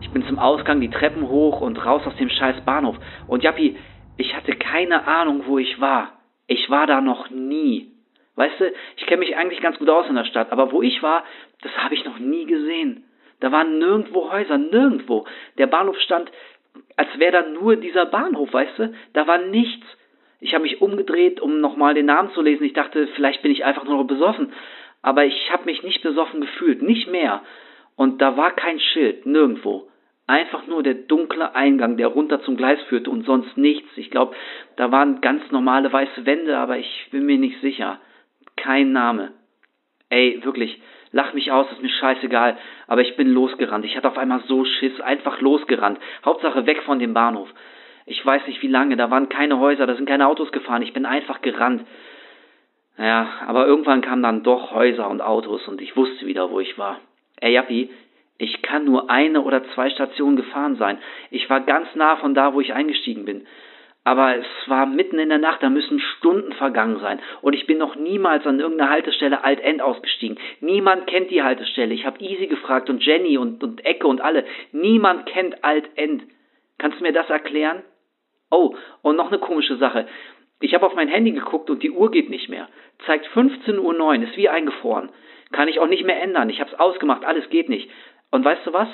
Ich bin zum Ausgang die Treppen hoch und raus aus dem scheiß Bahnhof. Und Jappi, ich hatte keine Ahnung, wo ich war. Ich war da noch nie. Weißt du, ich kenne mich eigentlich ganz gut aus in der Stadt, aber wo ich war, das habe ich noch nie gesehen. Da waren nirgendwo Häuser, nirgendwo. Der Bahnhof stand, als wäre da nur dieser Bahnhof, weißt du? Da war nichts. Ich habe mich umgedreht, um nochmal den Namen zu lesen. Ich dachte, vielleicht bin ich einfach nur noch besoffen. Aber ich habe mich nicht besoffen gefühlt, nicht mehr. Und da war kein Schild, nirgendwo. Einfach nur der dunkle Eingang, der runter zum Gleis führte und sonst nichts. Ich glaube, da waren ganz normale weiße Wände, aber ich bin mir nicht sicher kein Name. Ey, wirklich, lach mich aus, ist mir scheißegal, aber ich bin losgerannt. Ich hatte auf einmal so Schiss, einfach losgerannt. Hauptsache weg von dem Bahnhof. Ich weiß nicht wie lange, da waren keine Häuser, da sind keine Autos gefahren, ich bin einfach gerannt. Ja, aber irgendwann kamen dann doch Häuser und Autos und ich wusste wieder, wo ich war. Ey, Jappi, ich kann nur eine oder zwei Stationen gefahren sein. Ich war ganz nah von da, wo ich eingestiegen bin. Aber es war mitten in der Nacht, da müssen Stunden vergangen sein. Und ich bin noch niemals an irgendeiner Haltestelle Alt-End ausgestiegen. Niemand kennt die Haltestelle. Ich habe Easy gefragt und Jenny und, und Ecke und alle. Niemand kennt Alt-End. Kannst du mir das erklären? Oh, und noch eine komische Sache. Ich habe auf mein Handy geguckt und die Uhr geht nicht mehr. Zeigt 15.09 Uhr, ist wie eingefroren. Kann ich auch nicht mehr ändern. Ich habe es ausgemacht, alles geht nicht. Und weißt du was?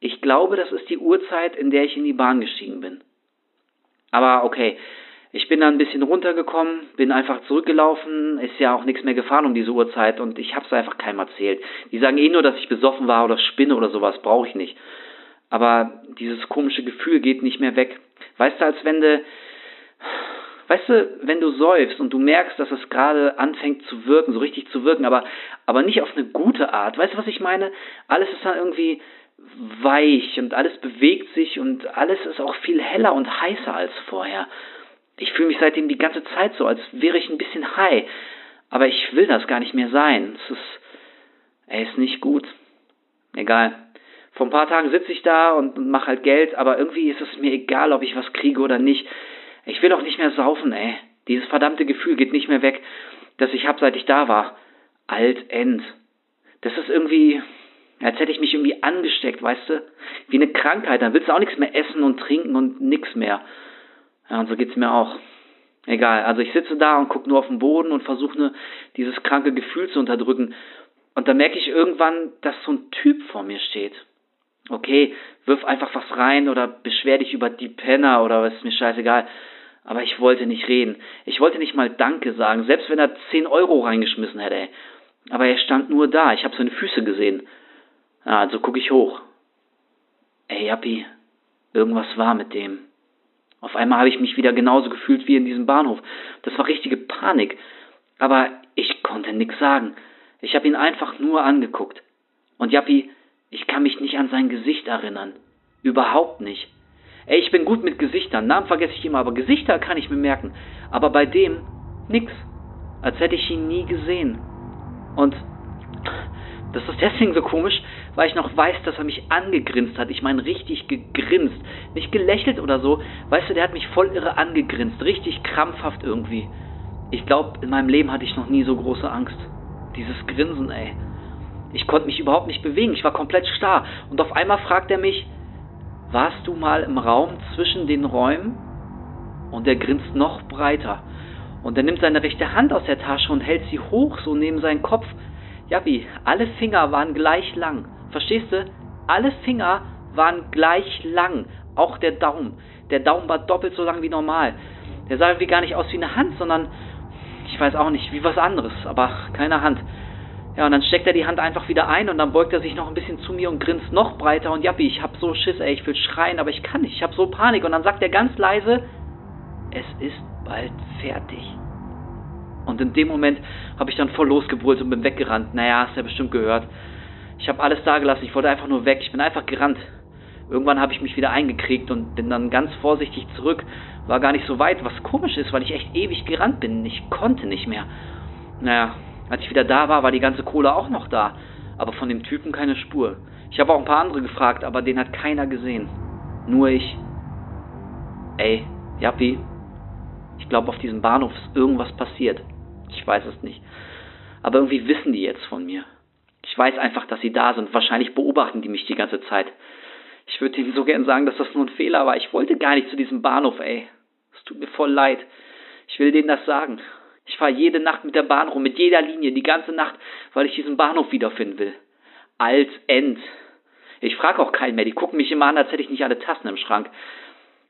Ich glaube, das ist die Uhrzeit, in der ich in die Bahn gestiegen bin. Aber okay, ich bin dann ein bisschen runtergekommen, bin einfach zurückgelaufen, ist ja auch nichts mehr gefahren um diese Uhrzeit und ich hab's einfach keinem erzählt. Die sagen eh nur, dass ich besoffen war oder spinne oder sowas, brauche ich nicht. Aber dieses komische Gefühl geht nicht mehr weg. Weißt du, als wenn du, weißt du, wenn du säufst und du merkst, dass es gerade anfängt zu wirken, so richtig zu wirken, aber, aber nicht auf eine gute Art. Weißt du, was ich meine? Alles ist dann irgendwie weich und alles bewegt sich und alles ist auch viel heller und heißer als vorher. Ich fühle mich seitdem die ganze Zeit so, als wäre ich ein bisschen high. Aber ich will das gar nicht mehr sein. Es ist, ey, ist nicht gut. Egal. Vor ein paar Tagen sitze ich da und, und mache halt Geld, aber irgendwie ist es mir egal, ob ich was kriege oder nicht. Ich will auch nicht mehr saufen, ey. Dieses verdammte Gefühl geht nicht mehr weg, das ich hab, seit ich da war. Alt, end. Das ist irgendwie, als hätte ich mich irgendwie angesteckt, weißt du? Wie eine Krankheit. Dann willst du auch nichts mehr essen und trinken und nix mehr. Ja, und so geht's mir auch. Egal, also ich sitze da und gucke nur auf den Boden und versuche nur dieses kranke Gefühl zu unterdrücken. Und dann merke ich irgendwann, dass so ein Typ vor mir steht. Okay, wirf einfach was rein oder beschwer dich über die Penner oder was ist mir scheißegal. Aber ich wollte nicht reden. Ich wollte nicht mal Danke sagen, selbst wenn er 10 Euro reingeschmissen hätte. Aber er stand nur da. Ich habe seine Füße gesehen. Also gucke ich hoch. Ey, Jappi, irgendwas war mit dem. Auf einmal habe ich mich wieder genauso gefühlt wie in diesem Bahnhof. Das war richtige Panik. Aber ich konnte nichts sagen. Ich habe ihn einfach nur angeguckt. Und Jappi, ich kann mich nicht an sein Gesicht erinnern. Überhaupt nicht. Ey, ich bin gut mit Gesichtern. Namen vergesse ich immer, aber Gesichter kann ich mir merken. Aber bei dem nix. Als hätte ich ihn nie gesehen. Und das ist deswegen so komisch, weil ich noch weiß, dass er mich angegrinst hat. Ich meine, richtig gegrinst. Nicht gelächelt oder so. Weißt du, der hat mich voll irre angegrinst. Richtig krampfhaft irgendwie. Ich glaube, in meinem Leben hatte ich noch nie so große Angst. Dieses Grinsen, ey. Ich konnte mich überhaupt nicht bewegen. Ich war komplett starr. Und auf einmal fragt er mich, warst du mal im Raum zwischen den Räumen? Und er grinst noch breiter. Und er nimmt seine rechte Hand aus der Tasche und hält sie hoch, so neben seinen Kopf. Ja, wie? Alle Finger waren gleich lang. Verstehst du? Alle Finger waren gleich lang. Auch der Daumen. Der Daumen war doppelt so lang wie normal. Der sah irgendwie gar nicht aus wie eine Hand, sondern ich weiß auch nicht, wie was anderes, aber keine Hand. Ja, und dann steckt er die Hand einfach wieder ein und dann beugt er sich noch ein bisschen zu mir und grinst noch breiter und Jappi, ich hab so Schiss, ey, ich will schreien, aber ich kann nicht, ich hab so Panik und dann sagt er ganz leise, es ist bald fertig. Und in dem Moment habe ich dann voll losgebrüllt und bin weggerannt. Naja, hast ja bestimmt gehört. Ich habe alles da gelassen, ich wollte einfach nur weg, ich bin einfach gerannt. Irgendwann habe ich mich wieder eingekriegt und bin dann ganz vorsichtig zurück. War gar nicht so weit, was komisch ist, weil ich echt ewig gerannt bin. Ich konnte nicht mehr. Naja, als ich wieder da war, war die ganze Kohle auch noch da. Aber von dem Typen keine Spur. Ich habe auch ein paar andere gefragt, aber den hat keiner gesehen. Nur ich. Ey, Jappi, ich glaube, auf diesem Bahnhof ist irgendwas passiert. Ich weiß es nicht. Aber irgendwie wissen die jetzt von mir. Ich weiß einfach, dass sie da sind. Wahrscheinlich beobachten die mich die ganze Zeit. Ich würde ihnen so gern sagen, dass das nur ein Fehler war. Ich wollte gar nicht zu diesem Bahnhof, ey. Es tut mir voll leid. Ich will denen das sagen. Ich fahre jede Nacht mit der Bahn rum, mit jeder Linie, die ganze Nacht, weil ich diesen Bahnhof wiederfinden will. Alt, End. Ich frage auch keinen mehr, die gucken mich immer an, als hätte ich nicht alle Tassen im Schrank.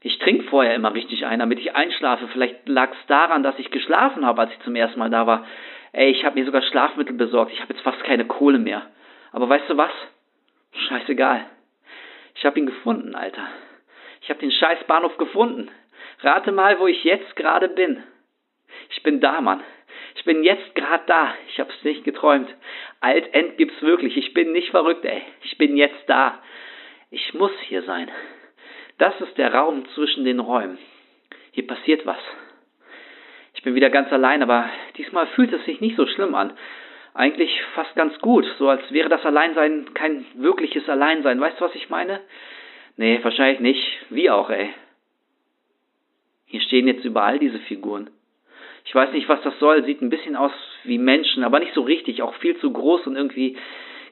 Ich trinke vorher immer richtig ein, damit ich einschlafe. Vielleicht lag es daran, dass ich geschlafen habe, als ich zum ersten Mal da war. Ey, ich habe mir sogar Schlafmittel besorgt. Ich habe jetzt fast keine Kohle mehr. Aber weißt du was? Scheißegal. Ich habe ihn gefunden, Alter. Ich habe den scheiß Bahnhof gefunden. Rate mal, wo ich jetzt gerade bin. Ich bin da, Mann. Ich bin jetzt gerade da. Ich hab's nicht geträumt. Alt-End gibt's wirklich. Ich bin nicht verrückt, ey. Ich bin jetzt da. Ich muss hier sein. Das ist der Raum zwischen den Räumen. Hier passiert was. Ich bin wieder ganz allein, aber diesmal fühlt es sich nicht so schlimm an. Eigentlich fast ganz gut, so als wäre das Alleinsein kein wirkliches Alleinsein. Weißt du, was ich meine? Nee, wahrscheinlich nicht. Wie auch, ey. Hier stehen jetzt überall diese Figuren. Ich weiß nicht, was das soll. Sieht ein bisschen aus wie Menschen, aber nicht so richtig. Auch viel zu groß und irgendwie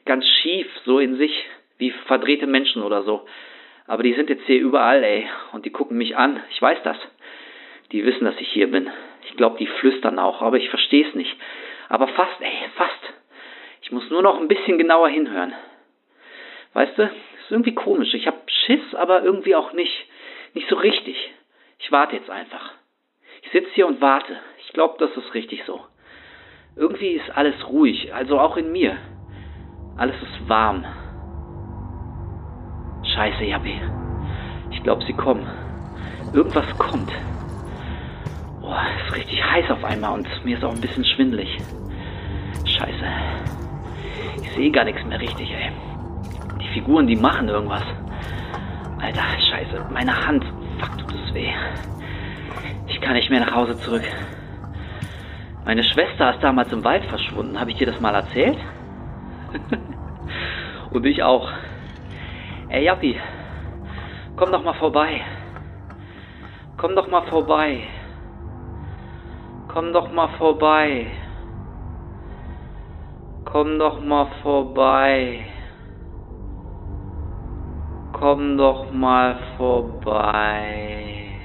ganz schief, so in sich, wie verdrehte Menschen oder so. Aber die sind jetzt hier überall, ey. Und die gucken mich an. Ich weiß das. Die wissen, dass ich hier bin. Ich glaube, die flüstern auch, aber ich verstehe es nicht. Aber fast, ey, fast. Ich muss nur noch ein bisschen genauer hinhören. Weißt du, ist irgendwie komisch. Ich hab Schiss, aber irgendwie auch nicht, nicht so richtig. Ich warte jetzt einfach. Ich sitze hier und warte glaube, das ist richtig so. Irgendwie ist alles ruhig, also auch in mir. Alles ist warm. Scheiße, Jabi. Ich glaube, sie kommen. Irgendwas kommt. Boah, ist richtig heiß auf einmal und mir ist auch ein bisschen schwindelig. Scheiße. Ich sehe gar nichts mehr richtig, ey. Die Figuren, die machen irgendwas. Alter, scheiße. Meine Hand. Fuck, tut es weh. Ich kann nicht mehr nach Hause zurück. Meine Schwester ist damals im Wald verschwunden. Habe ich dir das mal erzählt? Und ich auch. Ey, Jappi. Komm doch mal vorbei. Komm doch mal vorbei. Komm doch mal vorbei. Komm doch mal vorbei. Komm doch mal vorbei.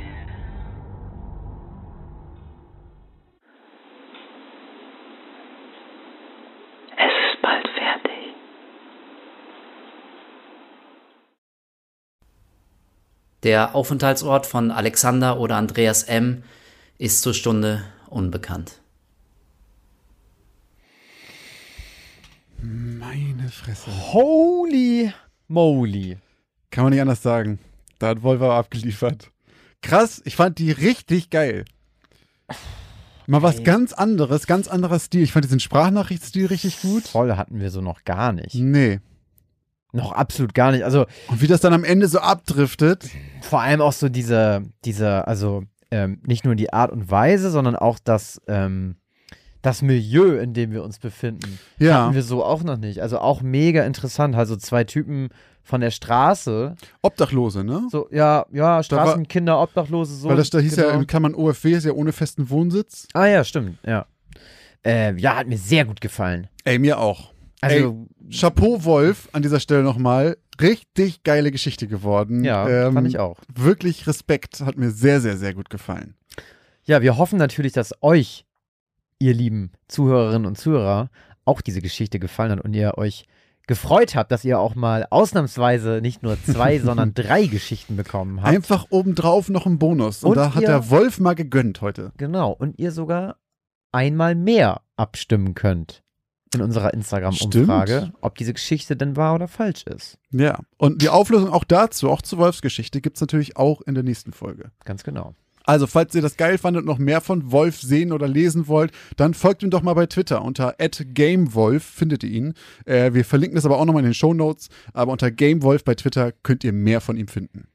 Es ist bald fertig. Der Aufenthaltsort von Alexander oder Andreas M. ist zur Stunde unbekannt. Meine Fresse. Holy moly. Kann man nicht anders sagen. Da hat Wolf aber abgeliefert. Krass, ich fand die richtig geil. Mal was ganz anderes, ganz anderer Stil. Ich fand diesen Sprachnachrichtsstil richtig gut. Voll hatten wir so noch gar nicht. Nee. Noch absolut gar nicht. Also Und wie das dann am Ende so abdriftet. vor allem auch so diese, diese, also ähm, nicht nur die Art und Weise, sondern auch das, ähm, das Milieu, in dem wir uns befinden. Ja. Hatten wir so auch noch nicht. Also auch mega interessant. Also zwei Typen von der Straße. Obdachlose, ne? So, ja, ja, war- Straßenkinder, Obdachlose, so. Weil das da hieß ja genau. in Klammern OFW, ist ja ohne festen Wohnsitz. Ah ja, stimmt, ja. Äh, ja, hat mir sehr gut gefallen. Ey, mir auch. Also, Chapeau Wolf an dieser Stelle nochmal. Richtig geile Geschichte geworden. ja, Ähm, fand ich auch. Wirklich Respekt. Hat mir sehr, sehr, sehr gut gefallen. Ja, wir hoffen natürlich, dass euch, ihr lieben Zuhörerinnen und Zuhörer, auch diese Geschichte gefallen hat und ihr euch gefreut habt, dass ihr auch mal ausnahmsweise nicht nur zwei, sondern drei Geschichten bekommen habt. Einfach obendrauf noch ein Bonus. Und, Und da hat ihr- der Wolf mal gegönnt heute. Genau. Und ihr sogar einmal mehr abstimmen könnt in unserer Instagram-Umfrage, ob diese Geschichte denn wahr oder falsch ist. Ja. Und die Auflösung auch dazu, auch zur Wolfsgeschichte, gibt es natürlich auch in der nächsten Folge. Ganz genau. Also, falls ihr das geil fandet und noch mehr von Wolf sehen oder lesen wollt, dann folgt ihm doch mal bei Twitter. Unter @gamewolf findet ihr ihn. Äh, wir verlinken das aber auch nochmal in den Show Notes. Aber unter GameWolf bei Twitter könnt ihr mehr von ihm finden.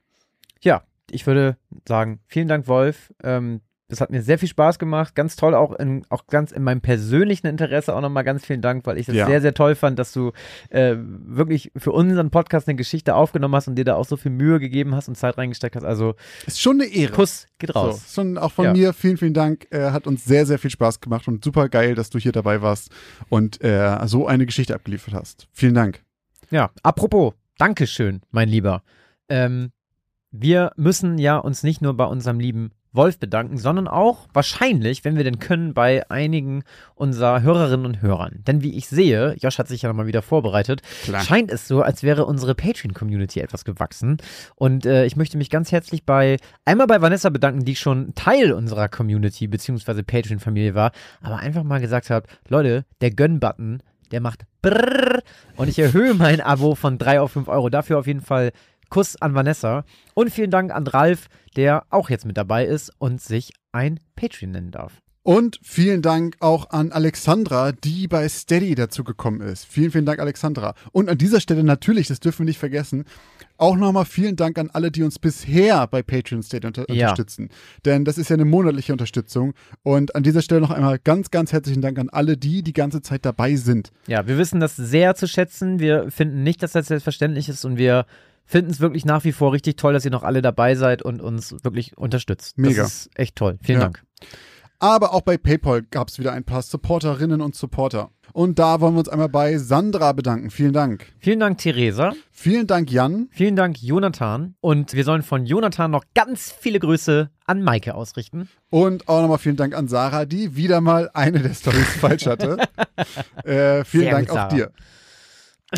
Ja, ich würde sagen, vielen Dank, Wolf. Ähm, das hat mir sehr viel Spaß gemacht. Ganz toll, auch in, auch ganz in meinem persönlichen Interesse auch nochmal ganz vielen Dank, weil ich das Ja. sehr, sehr toll fand, dass du äh, wirklich für unseren Podcast eine Geschichte aufgenommen hast und dir da auch so viel Mühe gegeben hast und Zeit reingesteckt hast. Also Ist schon eine Ehre. Kuss geht So, raus. schon auch von Ja. mir vielen, vielen Dank. Äh, hat uns sehr, sehr viel Spaß gemacht und super geil, dass du hier dabei warst und äh, so eine Geschichte abgeliefert hast. Vielen Dank. Ja, apropos, Dankeschön, mein Lieber. Ähm, wir müssen ja uns nicht nur bei unserem lieben Wolf bedanken, sondern auch wahrscheinlich, wenn wir denn können, bei einigen unserer Hörerinnen und Hörern. Denn wie ich sehe, Josh hat sich ja nochmal wieder vorbereitet, Klar. scheint es so, als wäre unsere Patreon-Community etwas gewachsen. Und äh, ich möchte mich ganz herzlich bei, einmal bei Vanessa bedanken, die schon Teil unserer Community bzw. Patreon-Familie war, aber einfach mal gesagt hat, Leute, der Gönn-Button, der macht brrrr und ich erhöhe mein Abo von 3 auf 5 Euro. Dafür auf jeden Fall Kuss an Vanessa und vielen Dank an Ralf, der auch jetzt mit dabei ist und sich ein Patreon nennen darf. Und vielen Dank auch an Alexandra, die bei Steady dazu gekommen ist. Vielen, vielen Dank, Alexandra. Und an dieser Stelle natürlich, das dürfen wir nicht vergessen, auch nochmal vielen Dank an alle, die uns bisher bei Patreon Steady unter Ja. unterstützen. Denn das ist ja eine monatliche Unterstützung. Und an dieser Stelle noch einmal ganz, ganz herzlichen Dank an alle, die die ganze Zeit dabei sind. Ja, wir wissen das sehr zu schätzen. Wir finden nicht, dass das selbstverständlich ist und wir finden es wirklich nach wie vor richtig toll, dass ihr noch alle dabei seid und uns wirklich unterstützt. Mega. Das ist echt toll. Vielen Ja. Dank. Aber auch bei PayPal gab es wieder ein paar Supporterinnen und Supporter. Und da wollen wir uns einmal bei Sandra bedanken. Vielen Dank. Vielen Dank, Theresa. Vielen Dank, Jan. Vielen Dank, Jonathan. Und wir sollen von Jonathan noch ganz viele Grüße an Maike ausrichten. Und auch nochmal vielen Dank an Sarah, die wieder mal eine der Stories falsch hatte. Äh, vielen Sehr Dank gut, auch Sarah. dir.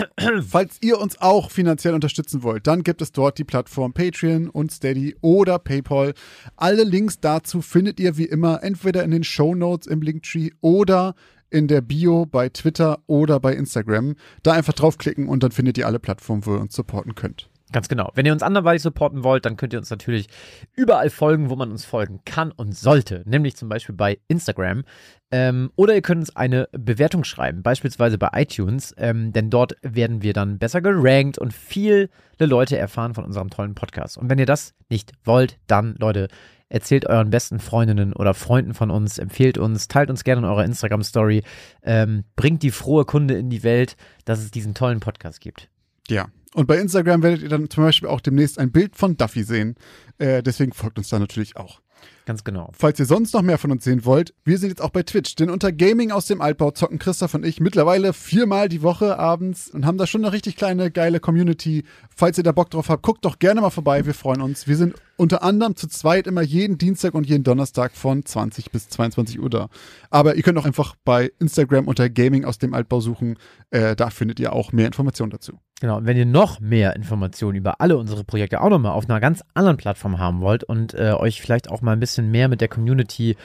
Falls ihr uns auch finanziell unterstützen wollt, dann gibt es dort die Plattform Patreon und Steady oder PayPal. Alle Links dazu findet ihr wie immer entweder in den Show Notes im Linktree oder in der Bio bei Twitter oder bei Instagram. Da einfach draufklicken und dann findet ihr alle Plattformen, wo ihr uns supporten könnt. Ganz genau. Wenn ihr uns anderweitig supporten wollt, dann könnt ihr uns natürlich überall folgen, wo man uns folgen kann und sollte. Nämlich zum Beispiel bei Instagram. Ähm, oder ihr könnt uns eine Bewertung schreiben, beispielsweise bei iTunes, ähm, denn dort werden wir dann besser gerankt und viele Leute erfahren von unserem tollen Podcast. Und wenn ihr das nicht wollt, dann, Leute, erzählt euren besten Freundinnen oder Freunden von uns, empfehlt uns, teilt uns gerne in eurer Instagram-Story, ähm, bringt die frohe Kunde in die Welt, dass es diesen tollen Podcast gibt. Ja, und bei Instagram werdet ihr dann zum Beispiel auch demnächst ein Bild von Duffy sehen. Äh, deswegen folgt uns da natürlich auch. Ganz genau. Falls ihr sonst noch mehr von uns sehen wollt, wir sind jetzt auch bei Twitch, denn unter Gaming aus dem Altbau zocken Christoph und ich mittlerweile viermal die Woche abends und haben da schon eine richtig kleine, geile Community. Falls ihr da Bock drauf habt, guckt doch gerne mal vorbei, wir freuen uns. Wir sind unter anderem zu zweit immer jeden Dienstag und jeden Donnerstag von 20 bis 22 Uhr da. Aber ihr könnt auch einfach bei Instagram unter Gaming aus dem Altbau suchen, äh, da findet ihr auch mehr Informationen dazu. Genau, und wenn ihr noch mehr Informationen über alle unsere Projekte auch nochmal auf einer ganz anderen Plattform haben wollt und äh, euch vielleicht auch mal ein bisschen mehr mit der Community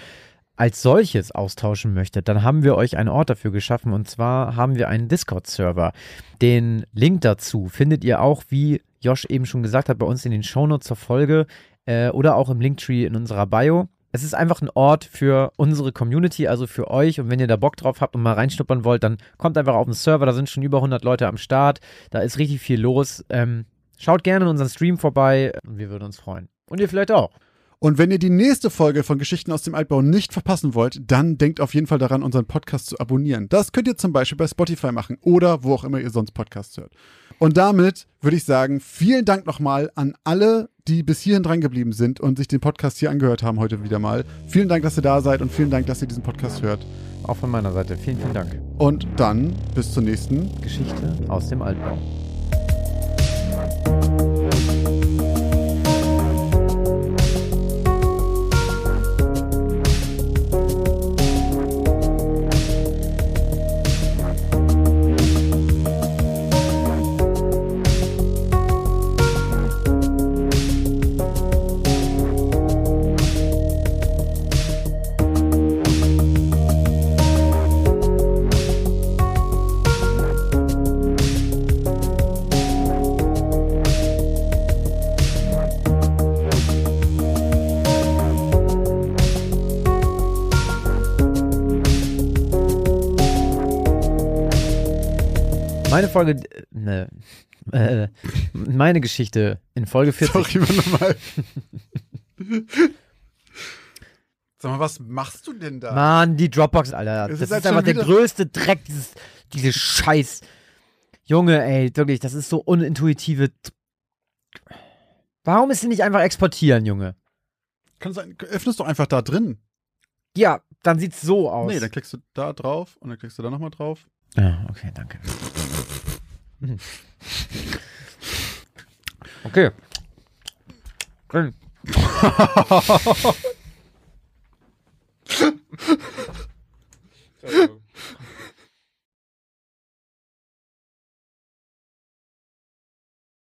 als solches austauschen möchtet, dann haben wir euch einen Ort dafür geschaffen und zwar haben wir einen Discord-Server. Den Link dazu findet ihr auch, wie Josh eben schon gesagt hat, bei uns in den Shownotes zur Folge äh, oder auch im Linktree in unserer Bio es ist einfach ein Ort für unsere Community, also für euch. Und wenn ihr da Bock drauf habt und mal reinschnuppern wollt, dann kommt einfach auf den Server. Da sind schon über 100 Leute am Start. Da ist richtig viel los. Ähm, schaut gerne in unseren Stream vorbei und wir würden uns freuen. Und ihr vielleicht auch. Und wenn ihr die nächste Folge von Geschichten aus dem Altbau nicht verpassen wollt, dann denkt auf jeden Fall daran, unseren Podcast zu abonnieren. Das könnt ihr zum Beispiel bei Spotify machen oder wo auch immer ihr sonst Podcasts hört. Und damit würde ich sagen, vielen Dank nochmal an alle, die bis hierhin dran geblieben sind und sich den Podcast hier angehört haben heute wieder mal. Vielen Dank, dass ihr da seid und vielen Dank, dass ihr diesen Podcast hört. Auch von meiner Seite. Vielen, vielen Dank. Und dann bis zur nächsten Geschichte aus dem Altbau. Meine Folge, ne, äh, meine Geschichte in Folge 40. Sorry, nochmal. Sag mal, was machst du denn da? Mann, die Dropbox, Alter. Es Das ist ist, halt einfach der größte Dreck, dieses, diese Scheiß. Junge, ey, wirklich, das ist so unintuitive. Warum ist sie nicht einfach exportieren, Junge? Kannst du, öffnest doch einfach da drin. Ja, dann sieht's so aus. Nee, dann klickst du da drauf und dann klickst du da nochmal drauf. Ja, okay, danke. okay. Grün. Also,